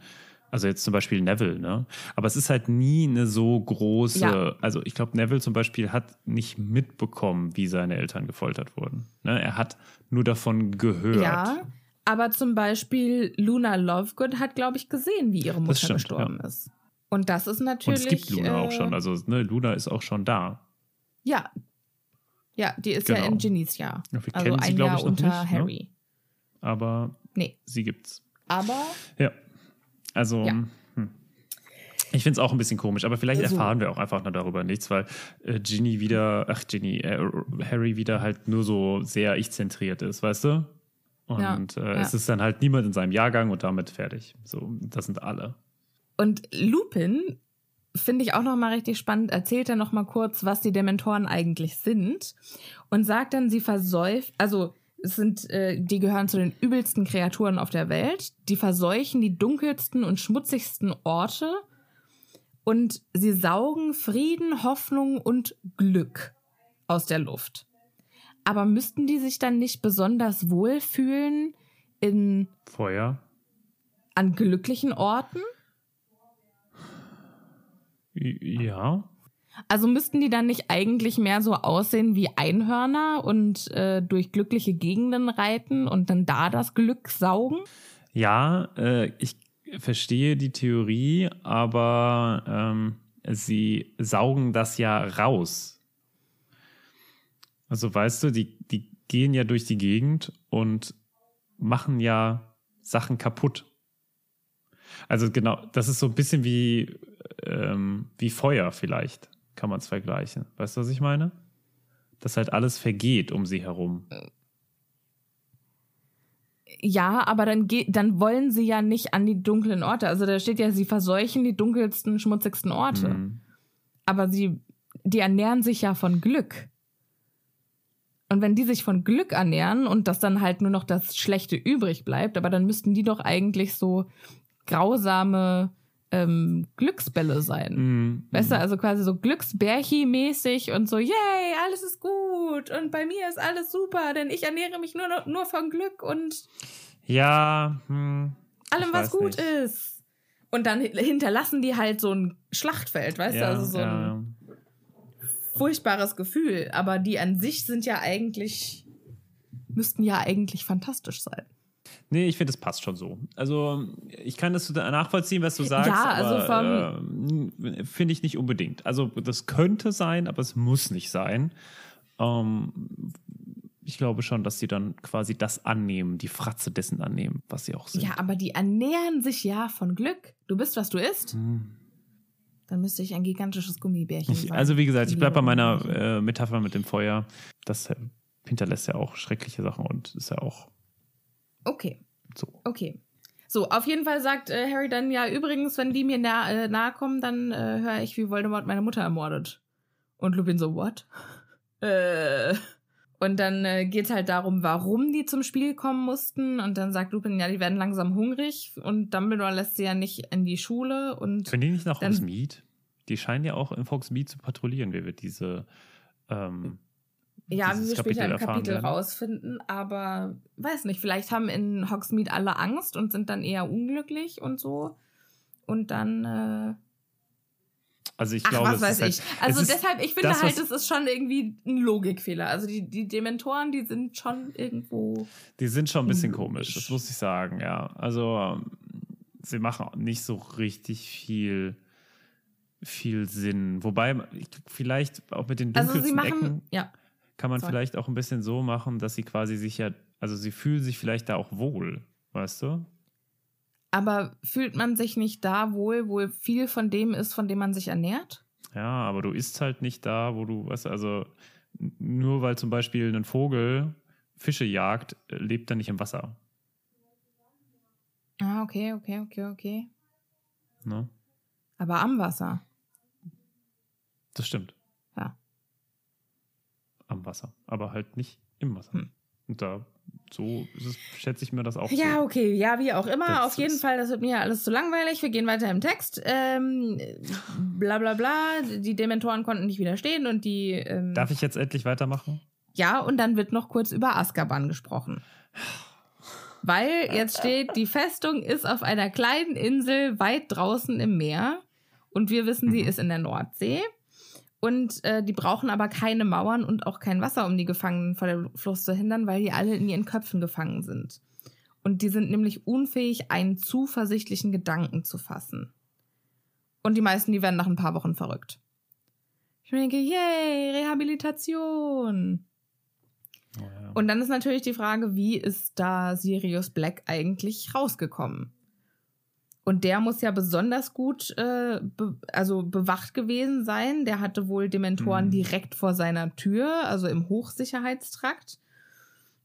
also jetzt zum Beispiel Neville, ne? Aber es ist halt nie eine so große, Ja. also ich glaube, Neville zum Beispiel hat nicht mitbekommen, wie seine Eltern gefoltert wurden. Ne? Er hat nur davon gehört. Ja, aber zum Beispiel Luna Lovegood hat, glaube ich, gesehen, wie ihre Mutter stimmt, gestorben ist. Und das ist Und natürlich. es gibt Luna äh, auch schon. Also, ne, Luna ist auch schon da. Ja. Ja, die ist ja Genau. in Genies Jahr. Ja, wir Also kennen sie, ein glaub Jahr unter nicht, ne? Harry. Aber Nee. sie gibt's. Aber Ja. Also, Ja. Hm. ich finde es auch ein bisschen komisch, aber vielleicht So. erfahren wir auch einfach nur darüber nichts, weil äh, Ginny wieder, ach Ginny, äh, Harry wieder halt nur so sehr ich-zentriert ist, weißt du? Und Ja, äh, ja. es ist dann halt niemand in seinem Jahrgang und damit fertig. So, das sind alle. Und Lupin finde ich auch noch mal richtig spannend. Erzählt er noch mal kurz, was die Dementoren eigentlich sind und sagt dann, sie versäuft, also es sind, äh, die gehören zu den übelsten Kreaturen auf der Welt. Die verseuchen die dunkelsten und schmutzigsten Orte und sie saugen Frieden, Hoffnung und Glück aus der Luft. Aber müssten die sich dann nicht besonders wohlfühlen in Feuer. an glücklichen Orten? Ja. Also müssten die dann nicht eigentlich mehr so aussehen wie Einhörner und äh, durch glückliche Gegenden reiten und dann da das Glück saugen? Ja, äh, ich verstehe die Theorie, aber ähm, sie saugen das ja raus. Also weißt du, die, die gehen ja durch die Gegend und machen ja Sachen kaputt. Also genau, das ist so ein bisschen wie, ähm, wie Feuer vielleicht, kann man es vergleichen. Weißt du, was ich meine? Dass halt alles vergeht um sie herum. Ja, aber dann, dann wollen sie ja nicht an die dunklen Orte. Also da steht ja, sie verseuchen die dunkelsten, schmutzigsten Orte. Mhm. Aber sie, die ernähren sich ja von Glück. Und wenn die sich von Glück ernähren und das dann halt nur noch das Schlechte übrig bleibt, aber dann müssten die doch eigentlich so grausame ähm, Glücksbälle sein. Mhm. Weißt du, also quasi so Glücksbärchi-mäßig und so, yay, alles ist gut und bei mir ist alles super, denn ich ernähre mich nur, noch- nur von Glück und Ja, hm, allem, was gut nicht. ist. Und dann hinterlassen die halt so ein Schlachtfeld, weißt du, ja, also so ein ja. furchtbares Gefühl. Aber die an sich sind ja eigentlich, müssten ja eigentlich fantastisch sein. Nee, ich finde, es passt schon so. Also, ich kann das nachvollziehen, was du sagst. Ja, also aber, ähm, finde ich nicht unbedingt. Also, das könnte sein, aber es muss nicht sein. Ähm, ich glaube schon, dass sie dann quasi das annehmen, die Fratze dessen annehmen, was sie auch sind. Ja, aber die ernähren sich ja von Glück. Du bist, was du isst. Dann müsste ich ein gigantisches Gummibärchen Ich, sein. also, wie gesagt, ich bleibe bei meiner äh, Metapher mit dem Feuer. Das äh, hinterlässt ja auch schreckliche Sachen und ist ja auch Okay. so. Okay. So, auf jeden Fall sagt äh, Harry dann ja, übrigens, wenn die mir nah, äh, nahe kommen, dann äh, höre ich, wie Voldemort meine Mutter ermordet. Und Lupin so, what? Äh. Und dann äh, geht's halt darum, warum die zum Spiel kommen mussten. Und dann sagt Lupin, ja, die werden langsam hungrig. Und Dumbledore lässt sie ja nicht in die Schule. Und Können die nicht nach Hogsmeade? Die scheinen ja auch in Hogsmeade zu patrouillieren, wie wir diese. Ähm, ja, wie wir später im Kapitel werden. rausfinden. Aber weiß nicht, vielleicht haben in Hogsmeade alle Angst und sind dann eher unglücklich und so. Und dann äh, Also ich Ach, glaube, was weiß halt, ich. Also es ist deshalb, ich finde das, halt, es ist schon irgendwie ein Logikfehler. Also die, die Dementoren, die sind schon irgendwo. Die sind schon ein bisschen komisch, das muss ich sagen, ja. Also ähm, sie machen nicht so richtig viel viel Sinn. Wobei, ich- vielleicht auch mit den Also dunkelsten sie machen, Ecken ja. Kann man Sorry. vielleicht auch ein bisschen so machen, dass sie quasi sich ja, also sie fühlen sich vielleicht da auch wohl, weißt du? Aber fühlt man sich nicht da wohl, wo viel von dem ist, von dem man sich ernährt? Ja, aber du isst halt nicht da, wo du, weißt du, also nur weil zum Beispiel ein Vogel Fische jagt, äh, lebt er nicht im Wasser. Ah, okay, okay, okay, okay. Ne? Aber am Wasser. Das stimmt. Am Wasser. Aber halt nicht im Wasser. Hm. Und da, so es, schätze ich mir das auch Ja, so. okay, ja, wie auch immer. Das Auf jeden Fall, das wird mir alles zu langweilig. Wir gehen weiter im Text. Ähm, bla bla bla. Die Dementoren konnten nicht widerstehen und die. Ähm, Darf ich jetzt endlich weitermachen? Ja, und dann wird noch kurz über Azkaban gesprochen. Weil jetzt steht, die Festung ist auf einer kleinen Insel weit draußen im Meer. Und wir wissen, sie ist in der Nordsee. Und äh, die brauchen aber keine Mauern und auch kein Wasser, um die Gefangenen vor der Flucht zu hindern, weil die alle in ihren Köpfen gefangen sind. Und die sind nämlich unfähig, einen zuversichtlichen Gedanken zu fassen. Und die meisten, die werden nach ein paar Wochen verrückt. Ich denke, yay, Rehabilitation. Oh, ja. Und dann ist natürlich die Frage, wie ist da Sirius Black eigentlich rausgekommen? Und der muss ja besonders gut, äh, be also bewacht gewesen sein. Der hatte wohl Dementoren Mhm. direkt vor seiner Tür, also im Hochsicherheitstrakt.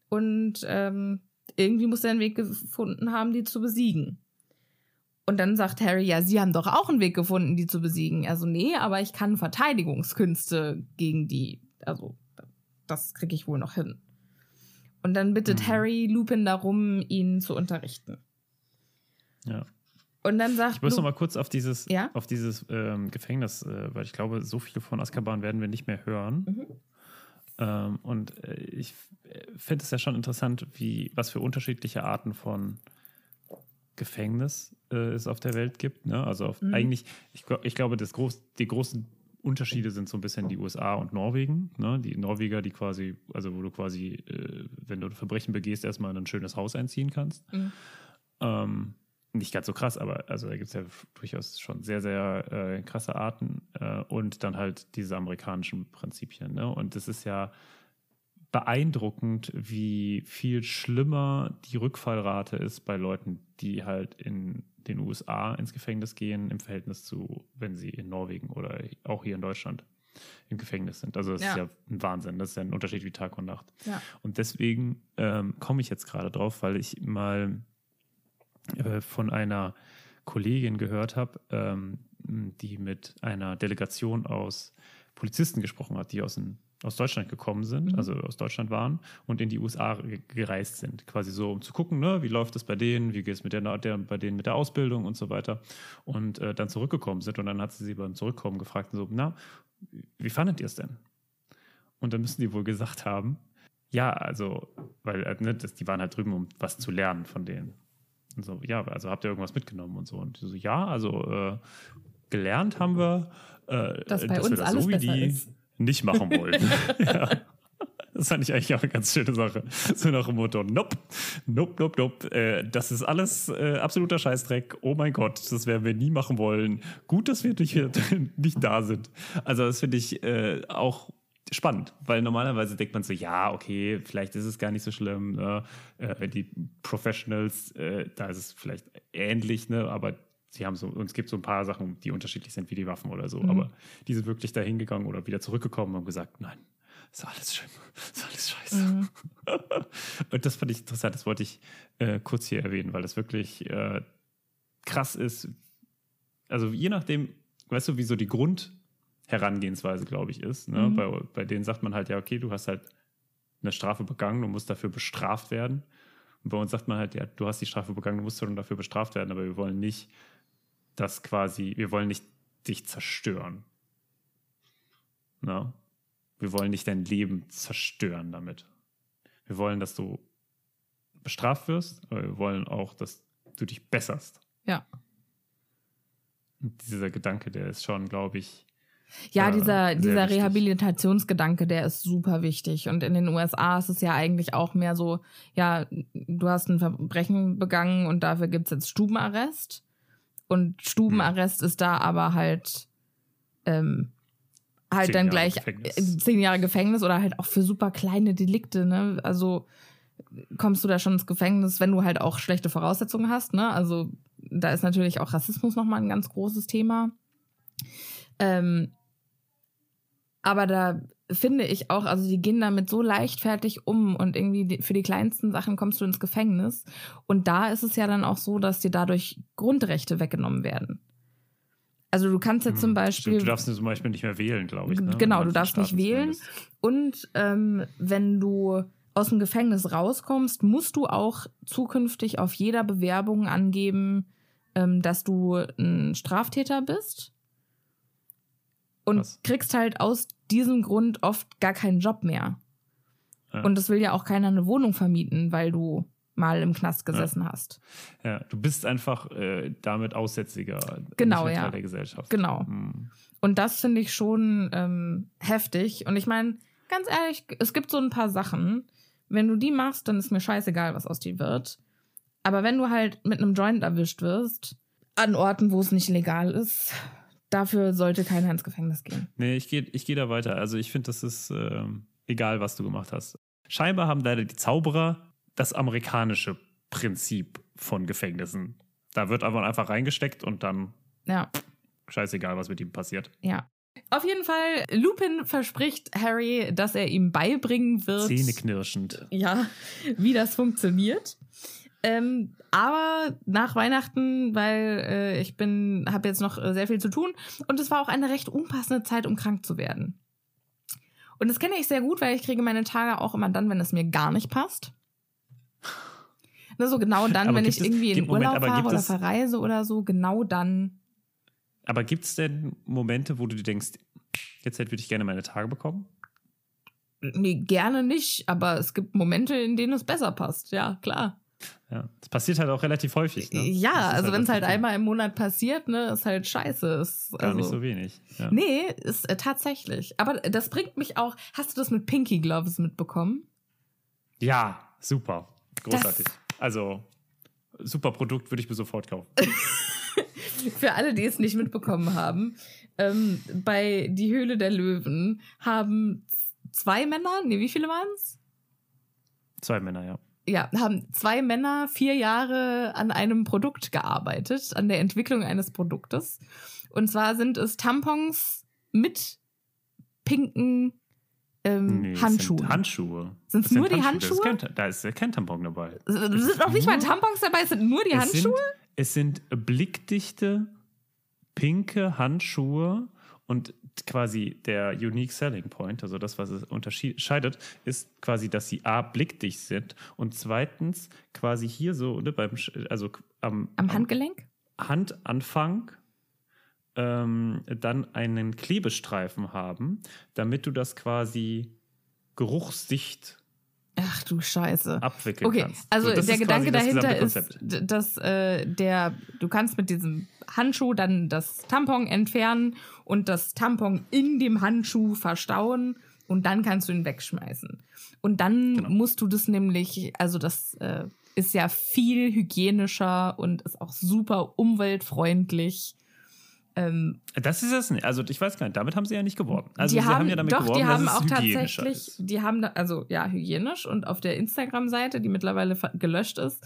Und ähm, irgendwie muss er einen Weg gefunden haben, die zu besiegen. Und dann sagt Harry, ja, Sie haben doch auch einen Weg gefunden, die zu besiegen. Also nee, aber ich kann Verteidigungskünste gegen die. Also das kriege ich wohl noch hin. Und dann bittet Mhm. Harry Lupin darum, ihn zu unterrichten. ja. Und dann sagt Ich muss noch mal kurz auf dieses, Ja? auf dieses ähm, Gefängnis, äh, weil ich glaube, so viel von Azkaban werden wir nicht mehr hören. Mhm. Ähm, und äh, ich finde es ja schon interessant, wie was für unterschiedliche Arten von Gefängnis äh, es auf der Welt gibt. Ne? Also Mhm. eigentlich, ich, ich glaube, das groß, die großen Unterschiede sind so ein bisschen die USA und Norwegen. Ne? Die Norweger, die quasi, also wo du quasi, äh, wenn du Verbrechen begehst, erstmal in ein schönes Haus einziehen kannst. Mhm. Ähm, nicht ganz so krass, aber also da gibt es ja durchaus schon sehr, sehr äh, krasse Arten äh, und dann halt diese amerikanischen Prinzipien. Ne? Und es ist ja beeindruckend, wie viel schlimmer die Rückfallrate ist bei Leuten, die halt in den USA ins Gefängnis gehen, im Verhältnis zu, wenn sie in Norwegen oder auch hier in Deutschland im Gefängnis sind. Also das Ja. ist ja ein Wahnsinn. Das ist ja ein Unterschied wie Tag und Nacht. Ja. Und deswegen ähm, komme ich jetzt gerade drauf, weil ich mal äh, von einer Kollegin gehört habe, ähm, die mit einer Delegation aus Polizisten gesprochen hat, die aus, den, aus Deutschland gekommen sind, also aus Deutschland waren und in die USA ge- gereist sind. Quasi so, um zu gucken, ne, wie läuft es bei denen, wie geht es mit der, der, bei denen mit der Ausbildung und so weiter. Und äh, dann zurückgekommen sind. Und dann hat sie sie beim Zurückkommen gefragt, so, na, wie fandet ihr es denn? Und dann müssen die wohl gesagt haben, ja, also, weil äh, ne, das, die waren halt drüben, um was zu lernen von denen. Und so, ja, also habt ihr irgendwas mitgenommen und so. Und so, ja, also äh, gelernt haben wir, äh, Dass bei wir uns das so wie die ist. nicht machen wollten. ja. Das fand ich eigentlich auch eine ganz schöne Sache. So nach dem Motto, nope, nope, nope, nope. Äh, das ist alles äh, absoluter Scheißdreck. Oh mein Gott, das werden wir nie machen wollen. Gut, dass wir nicht, nicht da sind. Also das finde ich äh, auch spannend, weil normalerweise denkt man so, ja, okay, vielleicht ist es gar nicht so schlimm. Ne? Äh, die Professionals, äh, da ist es vielleicht ähnlich, ne? aber sie haben so, und es gibt so ein paar Sachen, die unterschiedlich sind wie die Waffen oder so, aber die sind wirklich da hingegangen oder wieder zurückgekommen und gesagt, nein, ist alles schlimm, ist alles scheiße. und das fand ich interessant, das wollte ich äh, kurz hier erwähnen, weil das wirklich äh, krass ist. Also je nachdem, weißt du, wie so die Grundherangehensweise, glaube ich, ist. Ne? Mhm. Bei, bei denen sagt man halt, ja, okay, du hast halt eine Strafe begangen, du musst dafür bestraft werden. Und bei uns sagt man halt, ja, du hast die Strafe begangen, du musst schon dafür bestraft werden, aber wir wollen nicht das quasi, wir wollen nicht dich zerstören. Na? Wir wollen nicht dein Leben zerstören damit. Wir wollen, dass du bestraft wirst, aber wir wollen auch, dass du dich besserst. Ja. Und dieser Gedanke, der ist schon, glaube ich, Ja, dieser, dieser wichtig. Rehabilitationsgedanke, der ist super wichtig. Und in den USA ist es ja eigentlich auch mehr so, ja, du hast ein Verbrechen begangen und dafür gibt's jetzt Stubenarrest. Und Stubenarrest ist da aber halt ähm, halt Zehn dann Jahre gleich Gefängnis. äh, zehn Jahre Gefängnis oder halt auch für super kleine Delikte, ne? Also kommst du da schon ins Gefängnis, wenn du halt auch schlechte Voraussetzungen hast, ne? Also da ist natürlich auch Rassismus nochmal ein ganz großes Thema. Ähm, aber da finde ich auch, also die gehen damit so leichtfertig um und irgendwie für die kleinsten Sachen kommst du ins Gefängnis. Und da ist es ja dann auch so, dass dir dadurch Grundrechte weggenommen werden. Also du kannst jetzt zum Hm, Beispiel. Stimmt, du darfst zum Beispiel nicht mehr wählen, glaube ich. Ne? Genau, du darfst nicht wählen. zumindest. Und ähm, wenn du aus dem Gefängnis rauskommst, musst du auch zukünftig auf jeder Bewerbung angeben, ähm, dass du ein Straftäter bist. Und Krass. kriegst halt aus diesem Grund oft gar keinen Job mehr. Ja. Und es will ja auch keiner eine Wohnung vermieten, weil du mal im Knast gesessen hast. Ja, du bist einfach äh, damit Aussätziger. Genau, nicht mehr ja. Teil der Gesellschaft. Genau. Hm. Und das finde ich schon ähm, heftig. Und ich meine, ganz ehrlich, es gibt so ein paar Sachen. Wenn du die machst, dann ist mir scheißegal, was aus dir wird. Aber wenn du halt mit einem Joint erwischt wirst, an Orten, wo es nicht legal ist, dafür sollte keiner ins Gefängnis gehen. Nee, ich gehe ich geh da weiter. Also ich finde, das ist ähm, egal, was du gemacht hast. Scheinbar haben leider die Zauberer das amerikanische Prinzip von Gefängnissen. Da wird einfach einfach reingesteckt und dann Ja, scheißegal, was mit ihm passiert. ja. Auf jeden Fall, Lupin verspricht Harry, dass er ihm beibringen wird. Zähneknirschend. ja, wie das funktioniert. Ähm, aber nach Weihnachten, weil äh, ich bin, habe jetzt noch äh, sehr viel zu tun und es war auch eine recht unpassende Zeit, um krank zu werden. Und das kenne ich sehr gut, weil ich kriege meine Tage auch immer dann, wenn es mir gar nicht passt. Ne, so genau dann, Aber wenn ich es- irgendwie in Moment, Urlaub fahre oder es- verreise oder so, genau dann. Aber gibt es denn Momente, wo du dir denkst, jetzt hätte ich gerne meine Tage bekommen? Nee, gerne nicht, aber es gibt Momente, in denen es besser passt. Ja, klar. Ja, das passiert halt auch relativ häufig. Ne? Ja, Das ist also wenn es das halt Problem. einmal im Monat passiert, ne, ist halt scheiße. Ist, Gar nicht also- so wenig. Ja. Nee, ist äh, tatsächlich. Aber das bringt mich auch. Hast du das mit Pinky Gloves mitbekommen? Ja, super. Großartig. also, super Produkt würde ich mir sofort kaufen. Für alle, die es nicht mitbekommen haben, ähm, bei Die Höhle der Löwen haben zwei Männer, nee, wie viele waren es? Zwei Männer, ja. Ja, haben zwei Männer vier Jahre an einem Produkt gearbeitet, an der Entwicklung eines Produktes. Und zwar sind es Tampons mit pinken ähm, Nee, Handschuhen. Sind Handschuhe. Sind's Es sind nur die Das Handschuhe? ist kein, da ist kein Tampon dabei. Es sind noch nicht mal Tampons dabei, es sind nur die es Handschuhe. Sind, es sind blickdichte, pinke Handschuhe und quasi der Unique Selling Point, also das, was es unterscheidet, ist quasi, dass sie A, blickdicht sind und zweitens quasi hier so, ne, beim, also am, Am Handgelenk? Handanfang ähm, dann einen Klebestreifen haben, damit du das quasi geruchsdicht Ach du Scheiße. abwickeln Okay, kannst. also So, der Gedanke dahinter ist, dass äh, der, du kannst mit diesem Handschuh dann das Tampon entfernen und das Tampon in dem Handschuh verstauen und dann kannst du ihn wegschmeißen. Und dann Genau. musst du das nämlich, also das äh, ist ja viel hygienischer und ist auch super umweltfreundlich. Ähm, Das ist es nicht. Also ich weiß gar nicht, damit haben sie ja nicht geworben. Also die sie haben, haben ja damit doch, geworben, die haben dass auch es hygienischer tatsächlich, ist. die haben, da, also ja, hygienisch und auf der Instagram-Seite, die mittlerweile gelöscht ist,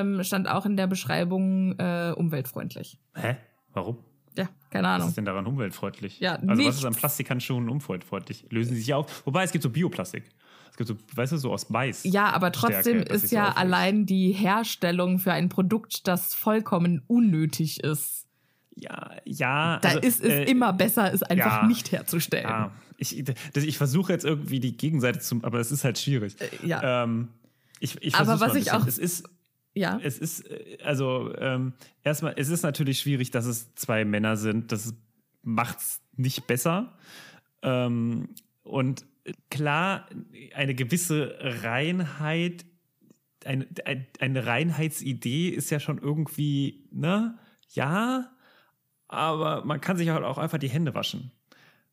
ähm, stand auch in der Beschreibung äh, umweltfreundlich. Hä? Warum? Ja, keine Was Ahnung. ist denn daran umweltfreundlich? Ja, also was nichts. ist an Plastikhandschuhen umweltfreundlich? Lösen sie sich auf? Wobei, es gibt so Bioplastik. Es gibt so, weißt du, so aus Mais. Ja, aber trotzdem Stärke, ist ja auflöst. allein die Herstellung für ein Produkt, das vollkommen unnötig ist. Ja, ja. Da also, ist es äh, immer besser, es einfach ja. nicht herzustellen. Ja, ich, das, ich versuche jetzt irgendwie die Gegenseite zu, aber es ist halt schwierig. Äh, ja. Ähm, ich, ich Aber was ich auch- Es ist, ja. es ist, äh, also, ähm, erstmal, es ist natürlich schwierig, dass es zwei Männer sind. Das macht's nicht besser. Ähm, und klar, eine gewisse Reinheit, ein, ein, eine Reinheitsidee ist ja schon irgendwie, ne? Ja, aber man kann sich halt auch einfach die Hände waschen.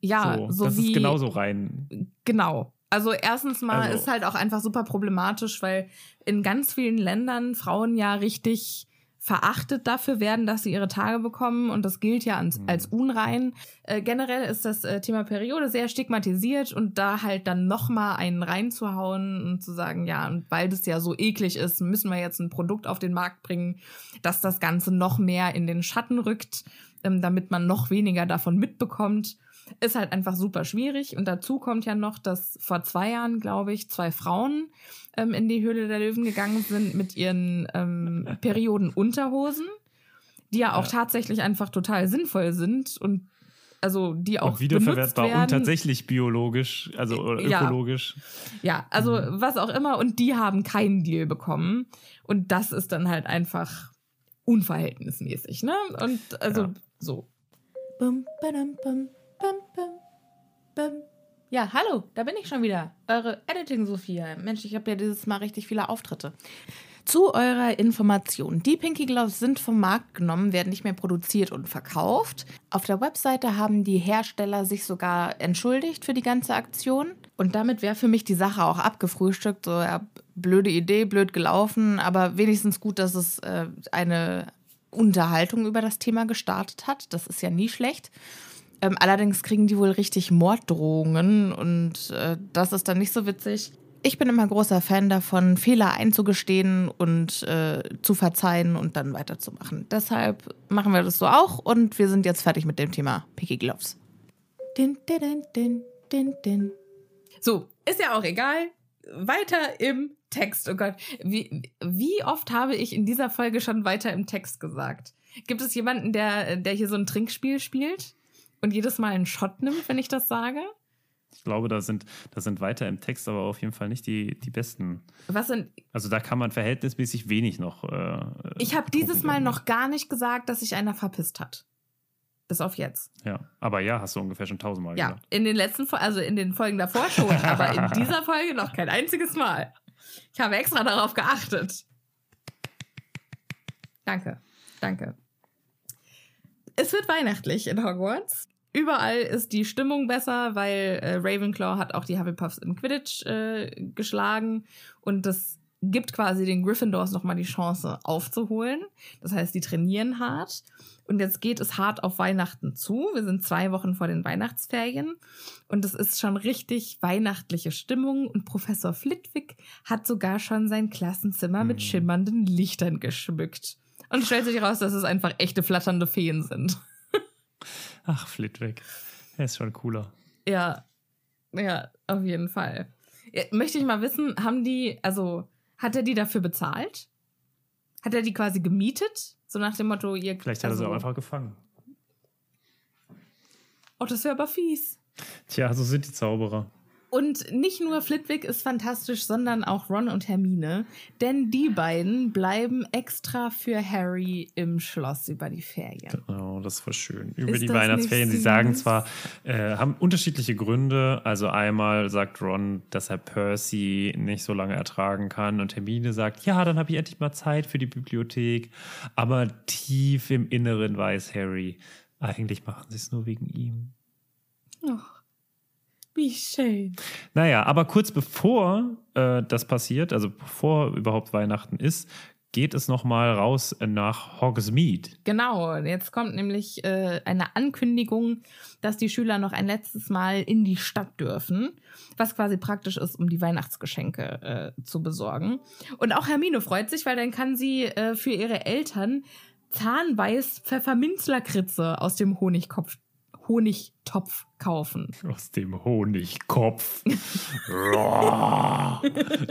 Ja, so, so das wie ist genauso rein. Genau. Also erstens mal Also- ist halt auch einfach super problematisch, weil in ganz vielen Ländern Frauen ja richtig verachtet dafür werden, dass sie ihre Tage bekommen und das gilt ja als, Mhm. als unrein. Äh, generell ist das äh, Thema Periode sehr stigmatisiert und da halt dann nochmal einen reinzuhauen und zu sagen, ja, und weil das ja so eklig ist, müssen wir jetzt ein Produkt auf den Markt bringen, dass das Ganze noch mehr in den Schatten rückt, ähm, damit man noch weniger davon mitbekommt, ist halt einfach super schwierig. Und dazu kommt ja noch, dass vor zwei Jahren, glaube ich, zwei Frauen ähm, in die Höhle der Löwen gegangen sind mit ihren ähm, Periodenunterhosen, die ja auch Ja. tatsächlich einfach total sinnvoll sind und also die auch Und wiederverwertbar benutzt werden. und tatsächlich biologisch, also Ja. ökologisch. Ja, also Mhm. was auch immer. Und die haben keinen Deal bekommen. Und das ist dann halt einfach unverhältnismäßig, ne? Und also Ja. so. Bum, badum, bum, bum, bum, bum. Ja, hallo, da bin ich schon wieder. Eure Editing-Sophia. Mensch, ich habe ja dieses Mal richtig viele Auftritte. Zu eurer Information. Die Pinky Gloves sind vom Markt genommen, werden nicht mehr produziert und verkauft. Auf der Webseite haben die Hersteller sich sogar entschuldigt für die ganze Aktion. Und damit wäre für mich die Sache auch abgefrühstückt. So, ja, blöde Idee, blöd gelaufen, aber wenigstens gut, dass es äh, eine Unterhaltung über das Thema gestartet hat. Das ist ja nie schlecht. Ähm, allerdings kriegen die wohl richtig Morddrohungen und äh, das ist dann nicht so witzig. Ich bin immer großer Fan davon, Fehler einzugestehen und äh, zu verzeihen und dann weiterzumachen. Deshalb machen wir das so auch und wir sind jetzt fertig mit dem Thema Picky Gloves. Din, din, din, din, din, din. So, ist ja auch egal. Weiter im Text. Oh Gott, wie, wie oft habe ich in dieser Folge schon weiter im Text gesagt? Gibt es jemanden, der, der hier so ein Trinkspiel spielt und jedes Mal einen Shot nimmt, wenn ich das sage? Ich glaube, da sind, da sind weiter im Text aber auf jeden Fall nicht die, die besten. Was sind. Also da kann man verhältnismäßig wenig noch. Äh, Ich habe dieses Mal noch gar nicht gesagt, dass sich einer verpisst hat. Bis auf jetzt. Ja, aber ja, hast du ungefähr schon tausendmal Ja, gesagt. in den letzten, also in den Folgen davor schon, aber in dieser Folge noch kein einziges Mal. Ich habe extra darauf geachtet. Danke, danke. Es wird weihnachtlich in Hogwarts. Überall ist die Stimmung besser, weil äh, Ravenclaw hat auch die Hufflepuffs im Quidditch äh, geschlagen und das gibt quasi den Gryffindors nochmal die Chance aufzuholen. Das heißt, die trainieren hart. Und jetzt geht es hart auf Weihnachten zu. Wir sind zwei Wochen vor den Weihnachtsferien und es ist schon richtig weihnachtliche Stimmung. Und Professor Flitwick hat sogar schon sein Klassenzimmer mit Mhm. schimmernden Lichtern geschmückt. Und stellt sich raus, dass es einfach echte flatternde Feen sind. Ach, Flitwick. Er ist schon cooler. Ja, ja, auf jeden Fall. Möchte ich mal wissen, haben die, also, hat er die dafür bezahlt? Hat er die quasi gemietet? So nach dem Motto, ihr. Vielleicht hat er sie also- auch einfach gefangen. Oh, das wäre aber fies. Tja, so sind die Zauberer. Und nicht nur Flitwick ist fantastisch, sondern auch Ron und Hermine. Denn die beiden bleiben extra für Harry im Schloss über die Ferien. Oh, das war schön. Über Ist die Weihnachtsferien. Sie sagen zwar, äh, haben unterschiedliche Gründe. Also einmal sagt Ron, dass er Percy nicht so lange ertragen kann. Und Hermine sagt, ja, dann habe ich endlich mal Zeit für die Bibliothek. Aber tief im Inneren weiß Harry, eigentlich machen sie es nur wegen ihm. Ach, wie schön. Naja, aber kurz bevor äh, das passiert, also bevor überhaupt Weihnachten ist, geht es nochmal raus nach Hogsmeade. Genau, jetzt kommt nämlich äh, eine Ankündigung, dass die Schüler noch ein letztes Mal in die Stadt dürfen, was quasi praktisch ist, um die Weihnachtsgeschenke äh, zu besorgen. Und auch Hermine freut sich, weil dann kann sie äh, für ihre Eltern Zahnweiß Pfefferminzlakritze aus dem Honigkopf, Honigtopf kaufen. Aus dem Honigkopf.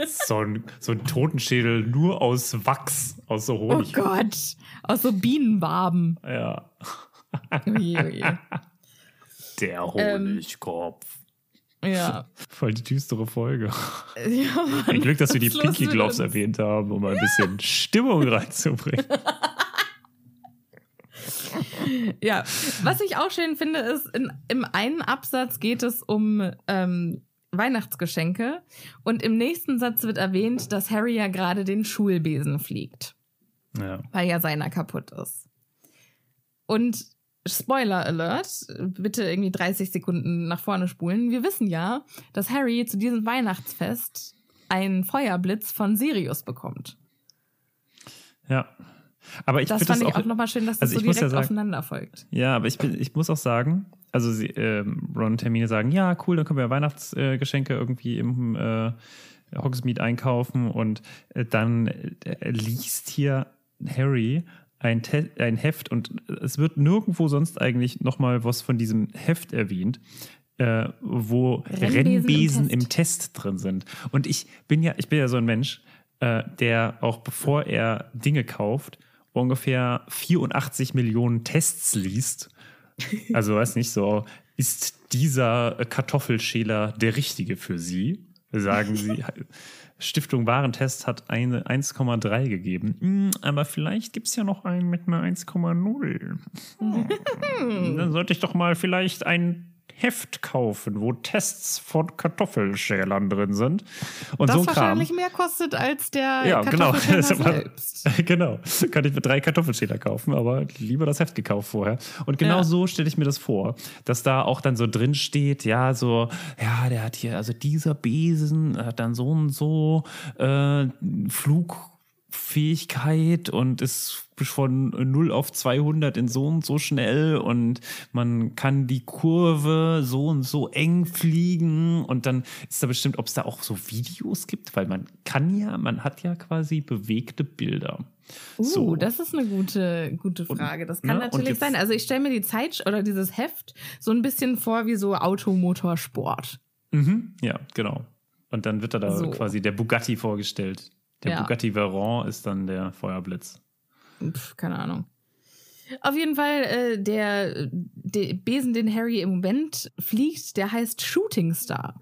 so, ein, so ein Totenschädel nur aus Wachs, aus so Oh Honig. Gott, aus so Bienenwaben. ja, Ui, ui. der Ähm. Honigkopf. Ja. Voll die düstere Folge. ja Mann, Ein Glück, dass wir die Pinky Gloves erwähnt haben, um ein bisschen Stimmung reinzubringen. Ja, was ich auch schön finde, ist, in, im einen Absatz geht es um ähm, Weihnachtsgeschenke und im nächsten Satz wird erwähnt, dass Harry ja gerade den Schulbesen fliegt, Ja. weil ja seiner kaputt ist. Und Spoiler Alert, bitte irgendwie 30 Sekunden nach vorne spulen. Wir wissen ja, dass Harry zu diesem Weihnachtsfest einen Feuerblitz von Sirius bekommt. Ja. Aber ich das fand das ich auch, nochmal schön, dass das also so direkt ja sagen- aufeinander folgt. Ja, aber ich, bin, ich muss auch sagen, also sie, ähm, Ron und Hermine sagen, ja, cool, dann können wir Weihnachtsgeschenke äh, irgendwie im äh, Hogsmeade einkaufen und äh, dann äh, liest hier Harry ein, Te ein Heft und es wird nirgendwo sonst eigentlich nochmal was von diesem Heft erwähnt. Äh, wo Rennbesen Rennbesen, im im, Test. drin sind. Und ich bin ja, ich bin ja so ein Mensch, äh, der auch bevor er Dinge kauft, ungefähr 84 Millionen Tests liest. Also weiß nicht so, ist dieser Kartoffelschäler der richtige für Sie? Sagen Sie. Stiftung Warentest hat eine 1,3 gegeben. Hm, aber vielleicht gibt es ja noch einen mit einer 1,0. Hm. Dann sollte ich doch mal vielleicht ein Heft kaufen, wo Tests von Kartoffelschälern drin sind. Und das so ein Kram. wahrscheinlich mehr kostet als der Ja, genau. Kartoffelschäler aber- selbst. genau. Kann ich mir drei Kartoffelschäler kaufen, aber lieber das Heft gekauft vorher. Und genau Ja. so stelle ich mir das vor, dass da auch dann so drin steht, ja, so, ja, der hat hier, also dieser Besen hat dann so und so äh, Flugfähigkeit und ist von 0 auf 200 in so und so schnell und man kann die Kurve so und so eng fliegen und dann ist da bestimmt, ob es da auch so Videos gibt, weil man kann ja, man hat ja quasi bewegte Bilder. Uh, So. das ist eine gute, gute Frage. Das kann ne, natürlich sein. Also ich stelle mir die Zeit oder dieses Heft so ein bisschen vor wie so Automotorsport. Mhm, ja, genau. Und dann wird da, da So. quasi der Bugatti vorgestellt. Der Ja. Bugatti Veyron ist dann der Feuerblitz. Pff, keine Ahnung. Auf jeden Fall, äh, der, der Besen, den Harry im Moment fliegt, der heißt Shooting Star.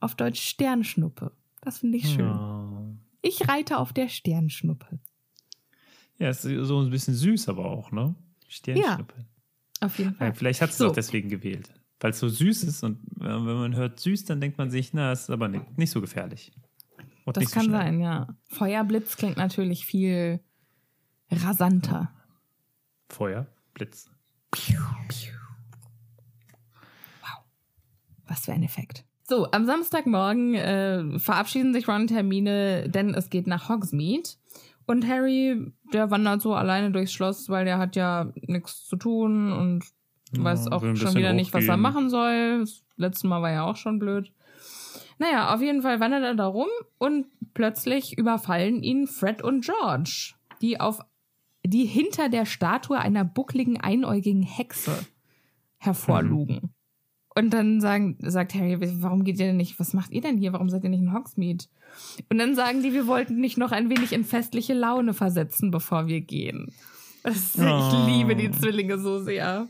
Auf Deutsch Sternschnuppe. Das finde ich schön. Ja. Ich reite auf der Sternschnuppe. ja, ist so ein bisschen süß aber auch, ne? Sternschnuppe. Auf jeden Ja. Fall. vielleicht hat sie So. es auch deswegen gewählt. Weil es so süß ist und äh, wenn man hört süß, dann denkt man sich, na, ist aber nicht, nicht so gefährlich. Und Das so kann schnell. sein, ja. Feuerblitz klingt natürlich viel rasanter. Feuer, Blitz. Was für ein Effekt. So, am Samstagmorgen äh, verabschieden sich Ron und Hermine, denn es geht nach Hogsmeade. Und Harry, der wandert so alleine durchs Schloss, weil der hat ja nichts zu tun und Ja, weiß auch schon wieder nicht, was er machen soll. Das letzte Mal war ja auch schon blöd. Naja, auf jeden Fall wandert er da rum und plötzlich überfallen ihn Fred und George, die auf die hinter der Statue einer buckligen, einäugigen Hexe hervorlugen. Und dann sagen, sagt Harry, warum geht ihr denn nicht, was macht ihr denn hier? Warum seid ihr nicht in Hogsmeade? Und dann sagen die, wir wollten nicht noch ein wenig in festliche Laune versetzen, bevor wir gehen. Das, Oh. Ich liebe die Zwillinge so sehr.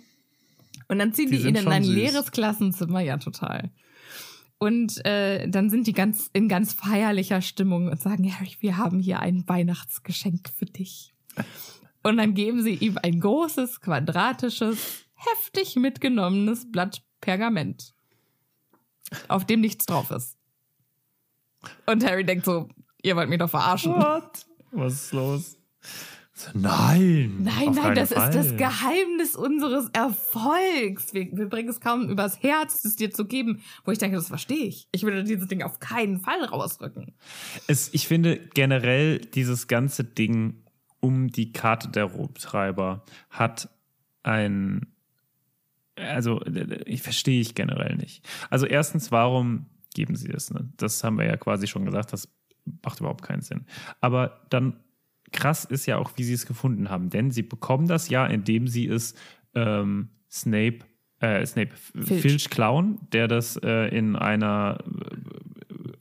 Und dann ziehen Die die, ihn in ein süß. leeres Klassenzimmer, ja, total. Und äh, dann sind die ganz in ganz feierlicher Stimmung und sagen, Harry, wir haben hier ein Weihnachtsgeschenk für dich. Und dann geben sie ihm ein großes, quadratisches, heftig mitgenommenes Blatt Pergament, auf dem nichts drauf ist. Und Harry denkt so, ihr wollt mich doch verarschen. What? Was ist los? Nein. Nein, nein, das Fall. ist das Geheimnis unseres Erfolgs. Wir, wir bringen es kaum übers Herz, es dir zu geben, wo ich denke, das verstehe ich. Ich würde dieses Ding auf keinen Fall rausrücken. Es, ich finde generell dieses ganze Ding um die Karte der Rumtreiber hat ein, also ich verstehe ich generell nicht. Also erstens, warum geben sie es? Ne? Das haben wir ja quasi schon gesagt, das macht überhaupt keinen Sinn. Aber dann krass ist ja auch, wie sie es gefunden haben, denn sie bekommen das ja, indem sie es ähm, Snape, äh, Snape Filch. Filch klauen, der das äh, in einer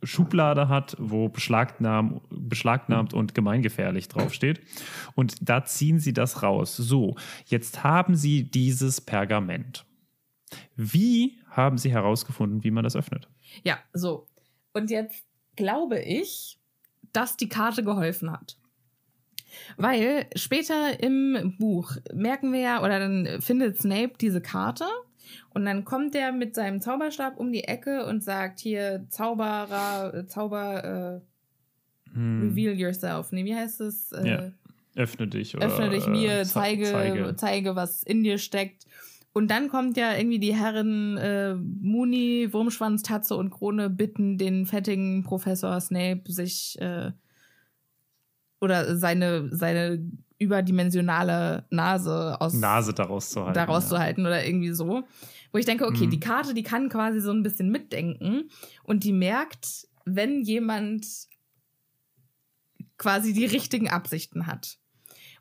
Schublade hat, wo beschlagnahmt, beschlagnahmt und gemeingefährlich draufsteht. Und da ziehen sie das raus. So, jetzt haben sie dieses Pergament. Wie haben sie herausgefunden, wie man das öffnet? Ja, so. Und jetzt glaube ich, dass die Karte geholfen hat. Weil später im Buch merken wir ja, oder dann findet Snape diese Karte und dann kommt er mit seinem Zauberstab um die Ecke und sagt hier Zauberer, äh, Zauber, äh, Hm, reveal yourself. Nee, wie heißt es? Äh, Ja. öffne dich. Oder, öffne dich mir, äh, ze- zeige, zeige. was in dir steckt. Und dann kommt ja irgendwie die Herren äh, Muni, Wurmschwanz, Tatze und Krone bitten den fettigen Professor Snape sich äh, oder seine, seine überdimensionale Nase aus Nase daraus zu halten. daraus ja. zu halten oder irgendwie so. Wo ich denke, okay, Mhm. die Karte, die kann quasi so ein bisschen mitdenken und die merkt, wenn jemand quasi die richtigen Absichten hat.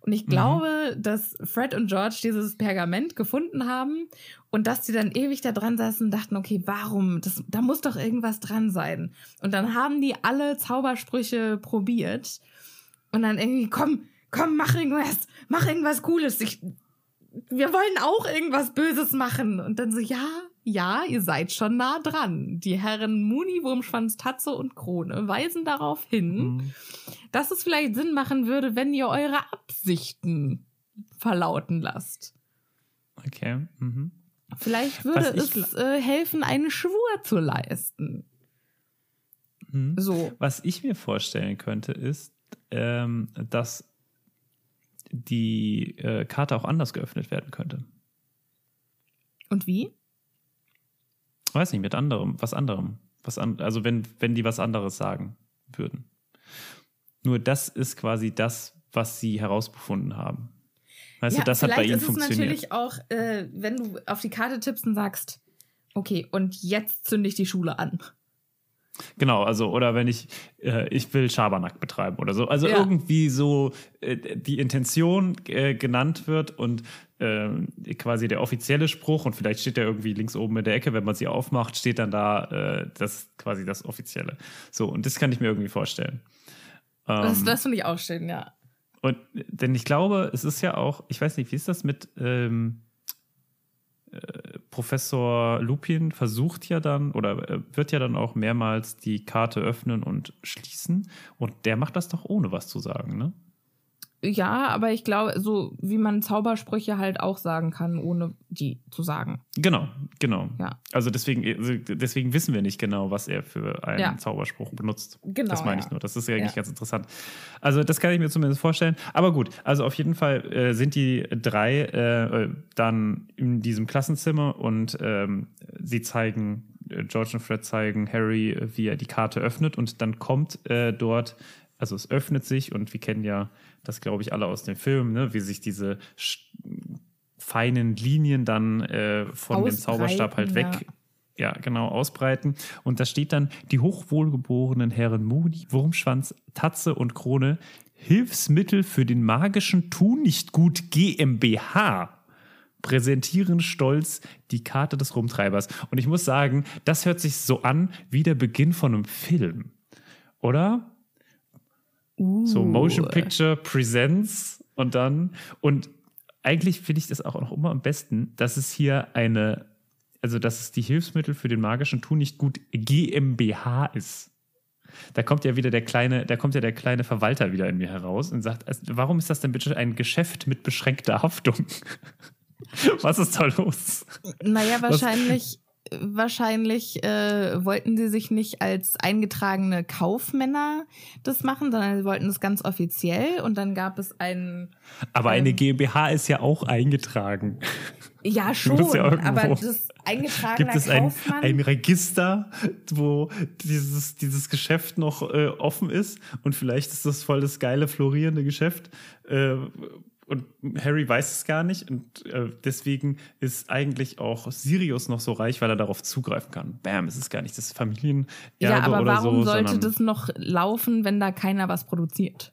Und ich Mhm. glaube, dass Fred und George dieses Pergament gefunden haben und dass sie dann ewig da dran saßen und dachten, okay, warum? Das, da muss doch irgendwas dran sein. Und dann haben die alle Zaubersprüche probiert und dann irgendwie, komm, komm, mach irgendwas, mach irgendwas Cooles. Ich, wir wollen auch irgendwas Böses machen. Und dann so, ja, ja, ihr seid schon nah dran. Die Herren Muni, Wurmschwanz, Tatze und Krone weisen darauf hin, Mhm. dass es vielleicht Sinn machen würde, wenn ihr eure Absichten verlauten lasst. Okay. Mhm. Vielleicht würde es äh, helfen, einen Schwur zu leisten. Mhm. So. Was ich mir vorstellen könnte, ist, ähm, dass die äh, Karte auch anders geöffnet werden könnte. Und wie? Weiß nicht, mit anderem, was anderem. Was an, also wenn, wenn die was anderes sagen würden. Nur das ist quasi das, was sie herausgefunden haben. Weißt du, das hat bei vielleicht ihnen ist es funktioniert. natürlich auch, äh, wenn du auf die Karte tippst und sagst, okay, und jetzt zünde ich die Schule an. Genau, also, oder wenn ich, äh, ich will Schabernack betreiben oder so. Also Ja. irgendwie so äh, die Intention äh, genannt wird und äh, quasi der offizielle Spruch und vielleicht steht der irgendwie links oben in der Ecke, wenn man sie aufmacht, steht dann da äh, das quasi das Offizielle. So, und das kann ich mir irgendwie vorstellen. Das, Ähm, das finde ich auch schön, ja. Und denn ich glaube, es ist ja auch, ich weiß nicht, wie ist das mit ähm, äh, Professor Lupin versucht ja dann oder äh, wird ja dann auch mehrmals die Karte öffnen und schließen und der macht das doch ohne was zu sagen, ne? Ja, aber ich glaube, so wie man Zaubersprüche halt auch sagen kann, ohne die zu sagen. Genau, genau. Ja. Also deswegen, also deswegen wissen wir nicht genau, was er für einen Ja. Zauberspruch benutzt. Genau, Das meine ich ja. nur. Das ist ja eigentlich Ja. ganz interessant. Also das kann ich mir zumindest vorstellen. Aber gut, also auf jeden Fall äh, sind die drei äh, äh, dann in diesem Klassenzimmer und ähm, sie zeigen, äh, George und Fred zeigen Harry, äh, wie er die Karte öffnet und dann kommt äh, dort, also es öffnet sich und wir kennen ja das, glaube ich, alle aus dem Film, ne, wie sich diese feinen Linien dann äh, von dem Zauberstab halt weg ja. ja, genau, ausbreiten. Und da steht dann, die hochwohlgeborenen Herren Moody, Wurmschwanz, Tatze und Krone, Hilfsmittel für den magischen Tunichtgut GmbH präsentieren stolz die Karte des Rumtreibers. Und ich muss sagen, das hört sich so an wie der Beginn von einem Film. Oder? So. Motion Picture Presents und dann und eigentlich finde ich das auch noch immer am besten, dass es hier eine, also dass es die Hilfsmittel für den magischen Tun nicht gut GmbH ist. Da kommt ja wieder der kleine, da kommt ja der kleine Verwalter wieder in mir heraus und sagt, also, warum ist das denn bitte ein Geschäft mit beschränkter Haftung? Was ist da los? Naja, wahrscheinlich, wahrscheinlich äh, wollten sie sich nicht als eingetragene Kaufmänner das machen, sondern sie wollten es ganz offiziell und dann gab es einen, Aber eine Ähm. GmbH ist ja auch eingetragen. Ja schon, ja aber das eingetragene Gibt es ein, ein Register, wo dieses, dieses Geschäft noch äh, offen ist und vielleicht ist das voll das geile, florierende Geschäft äh, und Harry weiß es gar nicht und äh, deswegen ist eigentlich auch Sirius noch so reich, weil er darauf zugreifen kann. Bam, es ist gar nicht das Familienerbe ja, aber oder warum so, sollte sondern, das noch laufen, wenn da keiner was produziert?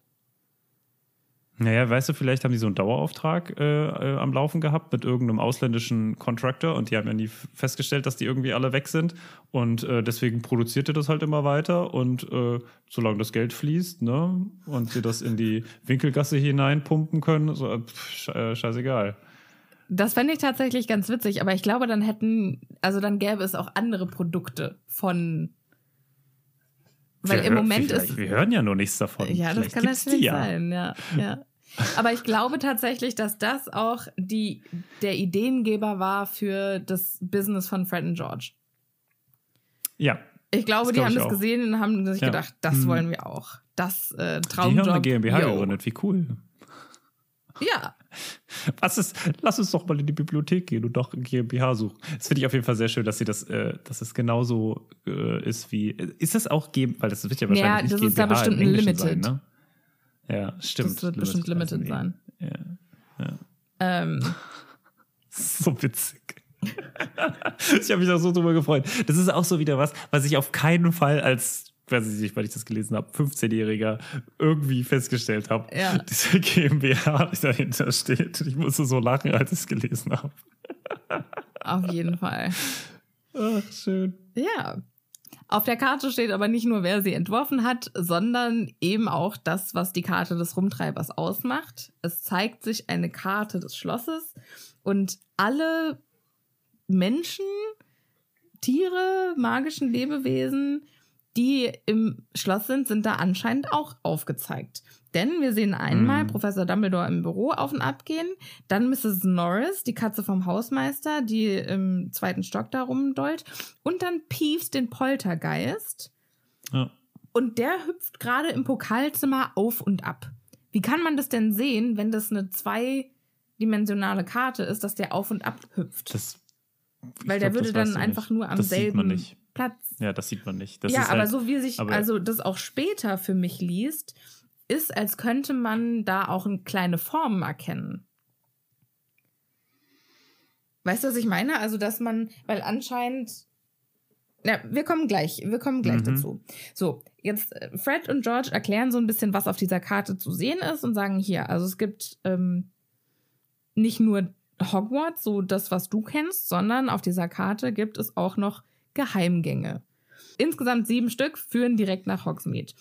Naja, weißt du, vielleicht haben die so einen Dauerauftrag äh, äh, am Laufen gehabt mit irgendeinem ausländischen Contractor und die haben ja nie festgestellt, dass die irgendwie alle weg sind und äh, deswegen produziert er das halt immer weiter und äh, solange das Geld fließt, ne, und sie das in die Winkelgasse hineinpumpen können, so, äh, pff, sche- scheißegal. Das fände ich tatsächlich ganz witzig, aber ich glaube, dann hätten, also dann gäbe es auch andere Produkte von. Weil Wir im Moment ist. Wir hören ja noch nichts davon. Ja, das Vielleicht kann natürlich sein, ja, ja. Aber ich glaube tatsächlich, dass das auch die, der Ideengeber war für das Business von Fred und George. Ja, Ich glaube, die glaub haben das auch. gesehen und haben sich Ja. gedacht, das Hm. wollen wir auch. Das äh, die Traumjob. haben eine GmbH yo. gegründet, wie cool. Ja, Was ist, lass uns doch mal in die Bibliothek gehen und doch GmbH suchen. Das finde ich auf jeden Fall sehr schön, dass sie das, äh, dass es genauso äh, ist wie. Ist das auch GmbH? Weil das wird ja Ja, wahrscheinlich das nicht ist da GmbH im bestimmt ein Limited. sein, ne? Ja, stimmt. Das wird bestimmt limited die. sein. Ja. Ähm, So witzig. ich habe mich auch so drüber gefreut. Das ist auch so wieder was, was ich auf keinen Fall als, weiß ich nicht, weil ich das gelesen habe, 15-Jähriger irgendwie festgestellt habe. Ja. Diese GmbH, die dahinter steht. Ich musste so lachen, als ich es gelesen habe. auf jeden Fall. Ach, schön. Ja. Auf der Karte steht aber nicht nur, wer sie entworfen hat, sondern eben auch das, was die Karte des Rumtreibers ausmacht. Es zeigt sich eine Karte des Schlosses und alle Menschen, Tiere, magischen Lebewesen, die im Schloss sind, sind da anscheinend auch aufgezeigt. Denn wir sehen einmal Mhm. Professor Dumbledore im Büro auf und ab gehen, dann Mrs. Norris, die Katze vom Hausmeister, die im zweiten Stock da rumdollt, und dann Peeves, den Poltergeist. Ja. Und der hüpft gerade im Pokalzimmer auf und ab. Wie kann man das denn sehen, wenn das eine zweidimensionale Karte ist, dass der auf und ab hüpft? Das, Weil der glaub, würde dann einfach nicht. nur am das selben. Platz. Ja, das sieht man nicht. Das ja, aber halt, so wie sich, also das auch später für mich liest, ist, als könnte man da auch eine kleine Formen erkennen. Weißt du, was ich meine? Also, dass man, weil anscheinend. Ja, wir kommen gleich, wir kommen gleich Mhm. dazu. So, jetzt äh, Fred und George erklären so ein bisschen, was auf dieser Karte zu sehen ist und sagen hier, also es gibt ähm, nicht nur Hogwarts, so das, was du kennst, sondern auf dieser Karte gibt es auch noch Geheimgänge. Insgesamt sieben Stück führen direkt nach Hogsmeade.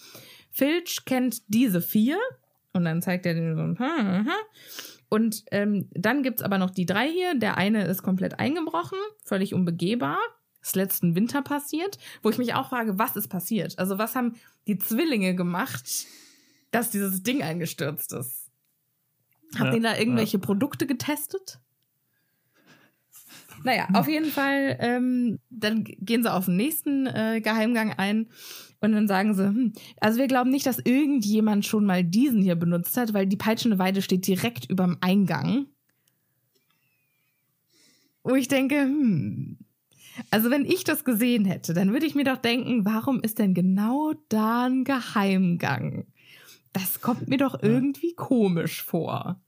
Filch kennt diese vier und dann zeigt er den so. hm, hm, hm. Und ähm, dann gibt's aber noch die drei hier. Der eine ist komplett eingebrochen, völlig unbegehbar. Ist letzten Winter passiert, wo ich mich auch frage, was ist passiert? Also was haben die Zwillinge gemacht, dass dieses Ding eingestürzt ist? Habt Ja, ihr da irgendwelche Produkte getestet? Naja, auf jeden Fall, ähm, dann gehen sie auf den nächsten äh, Geheimgang ein und dann sagen sie, hm, also wir glauben nicht, dass irgendjemand schon mal diesen hier benutzt hat, weil die peitschende Weide steht direkt überm Eingang. Wo ich denke, hm, also wenn ich das gesehen hätte, dann würde ich mir doch denken, warum ist denn genau da ein Geheimgang? Das kommt mir doch irgendwie komisch vor.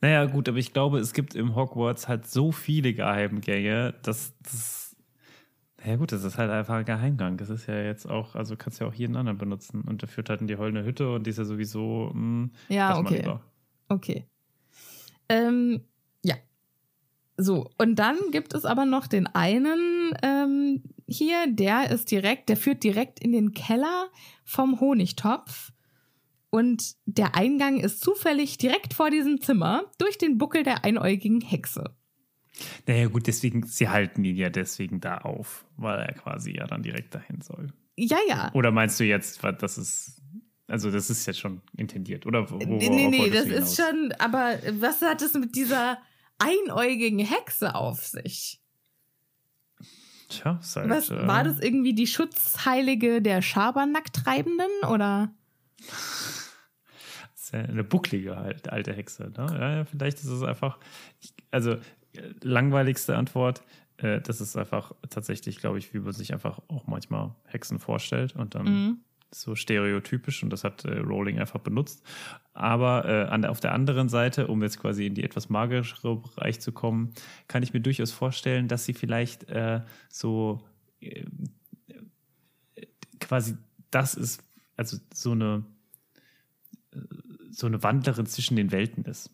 Naja, gut, aber ich glaube, es gibt im Hogwarts halt so viele Geheimgänge, dass das. Naja, gut, das ist halt einfach ein Geheimgang. Das ist ja jetzt auch, also kannst ja auch jeden anderen benutzen. Und der führt halt in die heulende Hütte und die ist ja sowieso. Mh, Ja, lass mal okay. Okay. Ähm, ja. So, und dann gibt es aber noch den einen ähm, hier, der ist direkt, der führt direkt in den Keller vom Honigtopf. Und der Eingang ist zufällig direkt vor diesem Zimmer durch den Buckel der einäugigen Hexe. Naja, gut, deswegen, sie halten ihn ja deswegen da auf, weil er quasi ja dann direkt dahin soll. Ja, ja. Oder meinst du jetzt, was- das ist. Also, das ist jetzt schon intendiert, oder? Wo, nee, nee, nee, das ist schon, aber was hat es mit dieser einäugigen Hexe auf sich? Tja, ist halt, Was, äh, war das irgendwie die Schutzheilige der Schabernacktreibenden oder? ist ja eine bucklige halt, alte Hexe. Ne? Ja, vielleicht ist es einfach. Ich, also, langweiligste Antwort. Äh, das ist einfach tatsächlich, glaube ich, wie man sich einfach auch manchmal Hexen vorstellt und dann Mhm. so stereotypisch und das hat äh, Rowling einfach benutzt. Aber äh, an, auf der anderen Seite, um jetzt quasi in die etwas magischere Bereich zu kommen, kann ich mir durchaus vorstellen, dass sie vielleicht äh, so äh, quasi das ist, also so eine äh, so eine Wandlerin zwischen den Welten ist.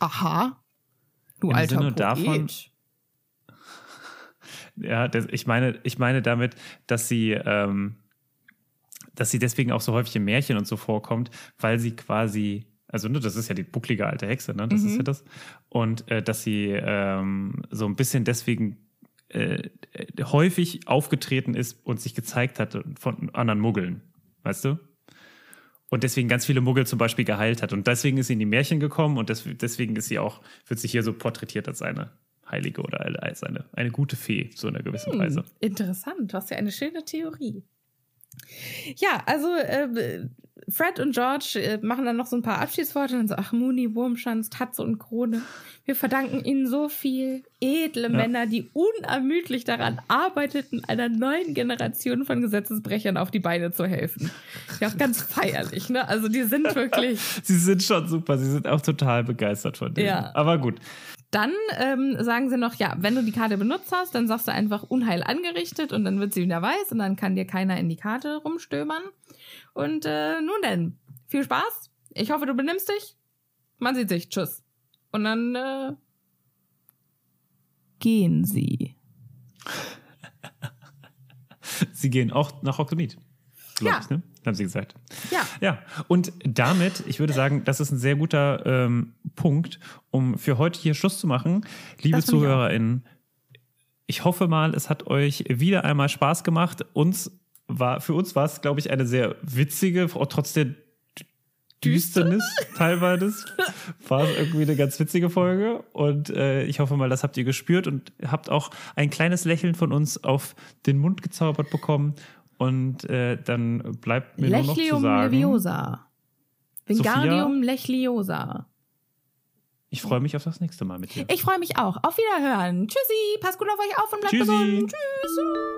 Aha. Du Im alter Sinne Poet. davon- Ja, das, ich meine, ich meine damit, dass sie, ähm, dass sie deswegen auch so häufig in Märchen und so vorkommt, weil sie quasi, also ne, das ist ja die bucklige alte Hexe, ne? Das Mhm. ist ja das. Und äh, dass sie ähm, so ein bisschen deswegen äh, äh, häufig aufgetreten ist und sich gezeigt hat von anderen Muggeln, weißt du? Und deswegen ganz viele Muggel zum Beispiel geheilt hat. Und deswegen ist sie in die Märchen gekommen und des, deswegen ist sie auch, wird sie hier so porträtiert als eine Heilige oder als eine, eine gute Fee, so in einer gewissen Hm, Weise. interessant, was für eine schöne Theorie. Ja, also äh, Fred und George äh, machen dann noch so ein paar Abschiedsworte und dann so, ach Mooney, Wurmschanz, Tatze und Krone. Wir verdanken ihnen so viel. Edle ja. Männer, die unermüdlich daran arbeiteten, einer neuen Generation von Gesetzesbrechern auf die Beine zu helfen. Ja, auch ganz feierlich, ne? Also die sind wirklich. Sie sind schon super. Sie sind auch total begeistert von denen. Ja. Aber gut. Dann ähm, sagen sie noch, ja, wenn du die Karte benutzt hast, dann sagst du einfach Unheil angerichtet und dann wird sie wieder weiß und dann kann dir keiner in die Karte rumstöbern. Und äh, nun denn, viel Spaß. Ich hoffe, du benimmst dich. Man sieht sich. Tschüss. Und dann äh, gehen sie. sie gehen auch nach Oktomid. Ja. Ich, ne? Haben sie gesagt. Ja. Ja. Und damit, ich würde sagen, das ist ein sehr guter ähm, Punkt, um für heute hier Schluss zu machen. Liebe ZuhörerInnen, ich hoffe mal, es hat euch wieder einmal Spaß gemacht. Uns war, für uns war es, glaube ich, eine sehr witzige, trotz der Düsternis teilweise, war es irgendwie eine ganz witzige Folge. Und äh, ich hoffe mal, das habt ihr gespürt und habt auch ein kleines Lächeln von uns auf den Mund gezaubert bekommen. Und äh, dann bleibt mir Lechlium nur noch zu sagen... Leviosa. Wingardium Lechliosa. Ich freue mich auf das nächste Mal mit dir. Ich freue mich auch. Auf Wiederhören. Tschüssi. Passt gut auf euch auf und bleibt Tschüssi. gesund. Tschüss.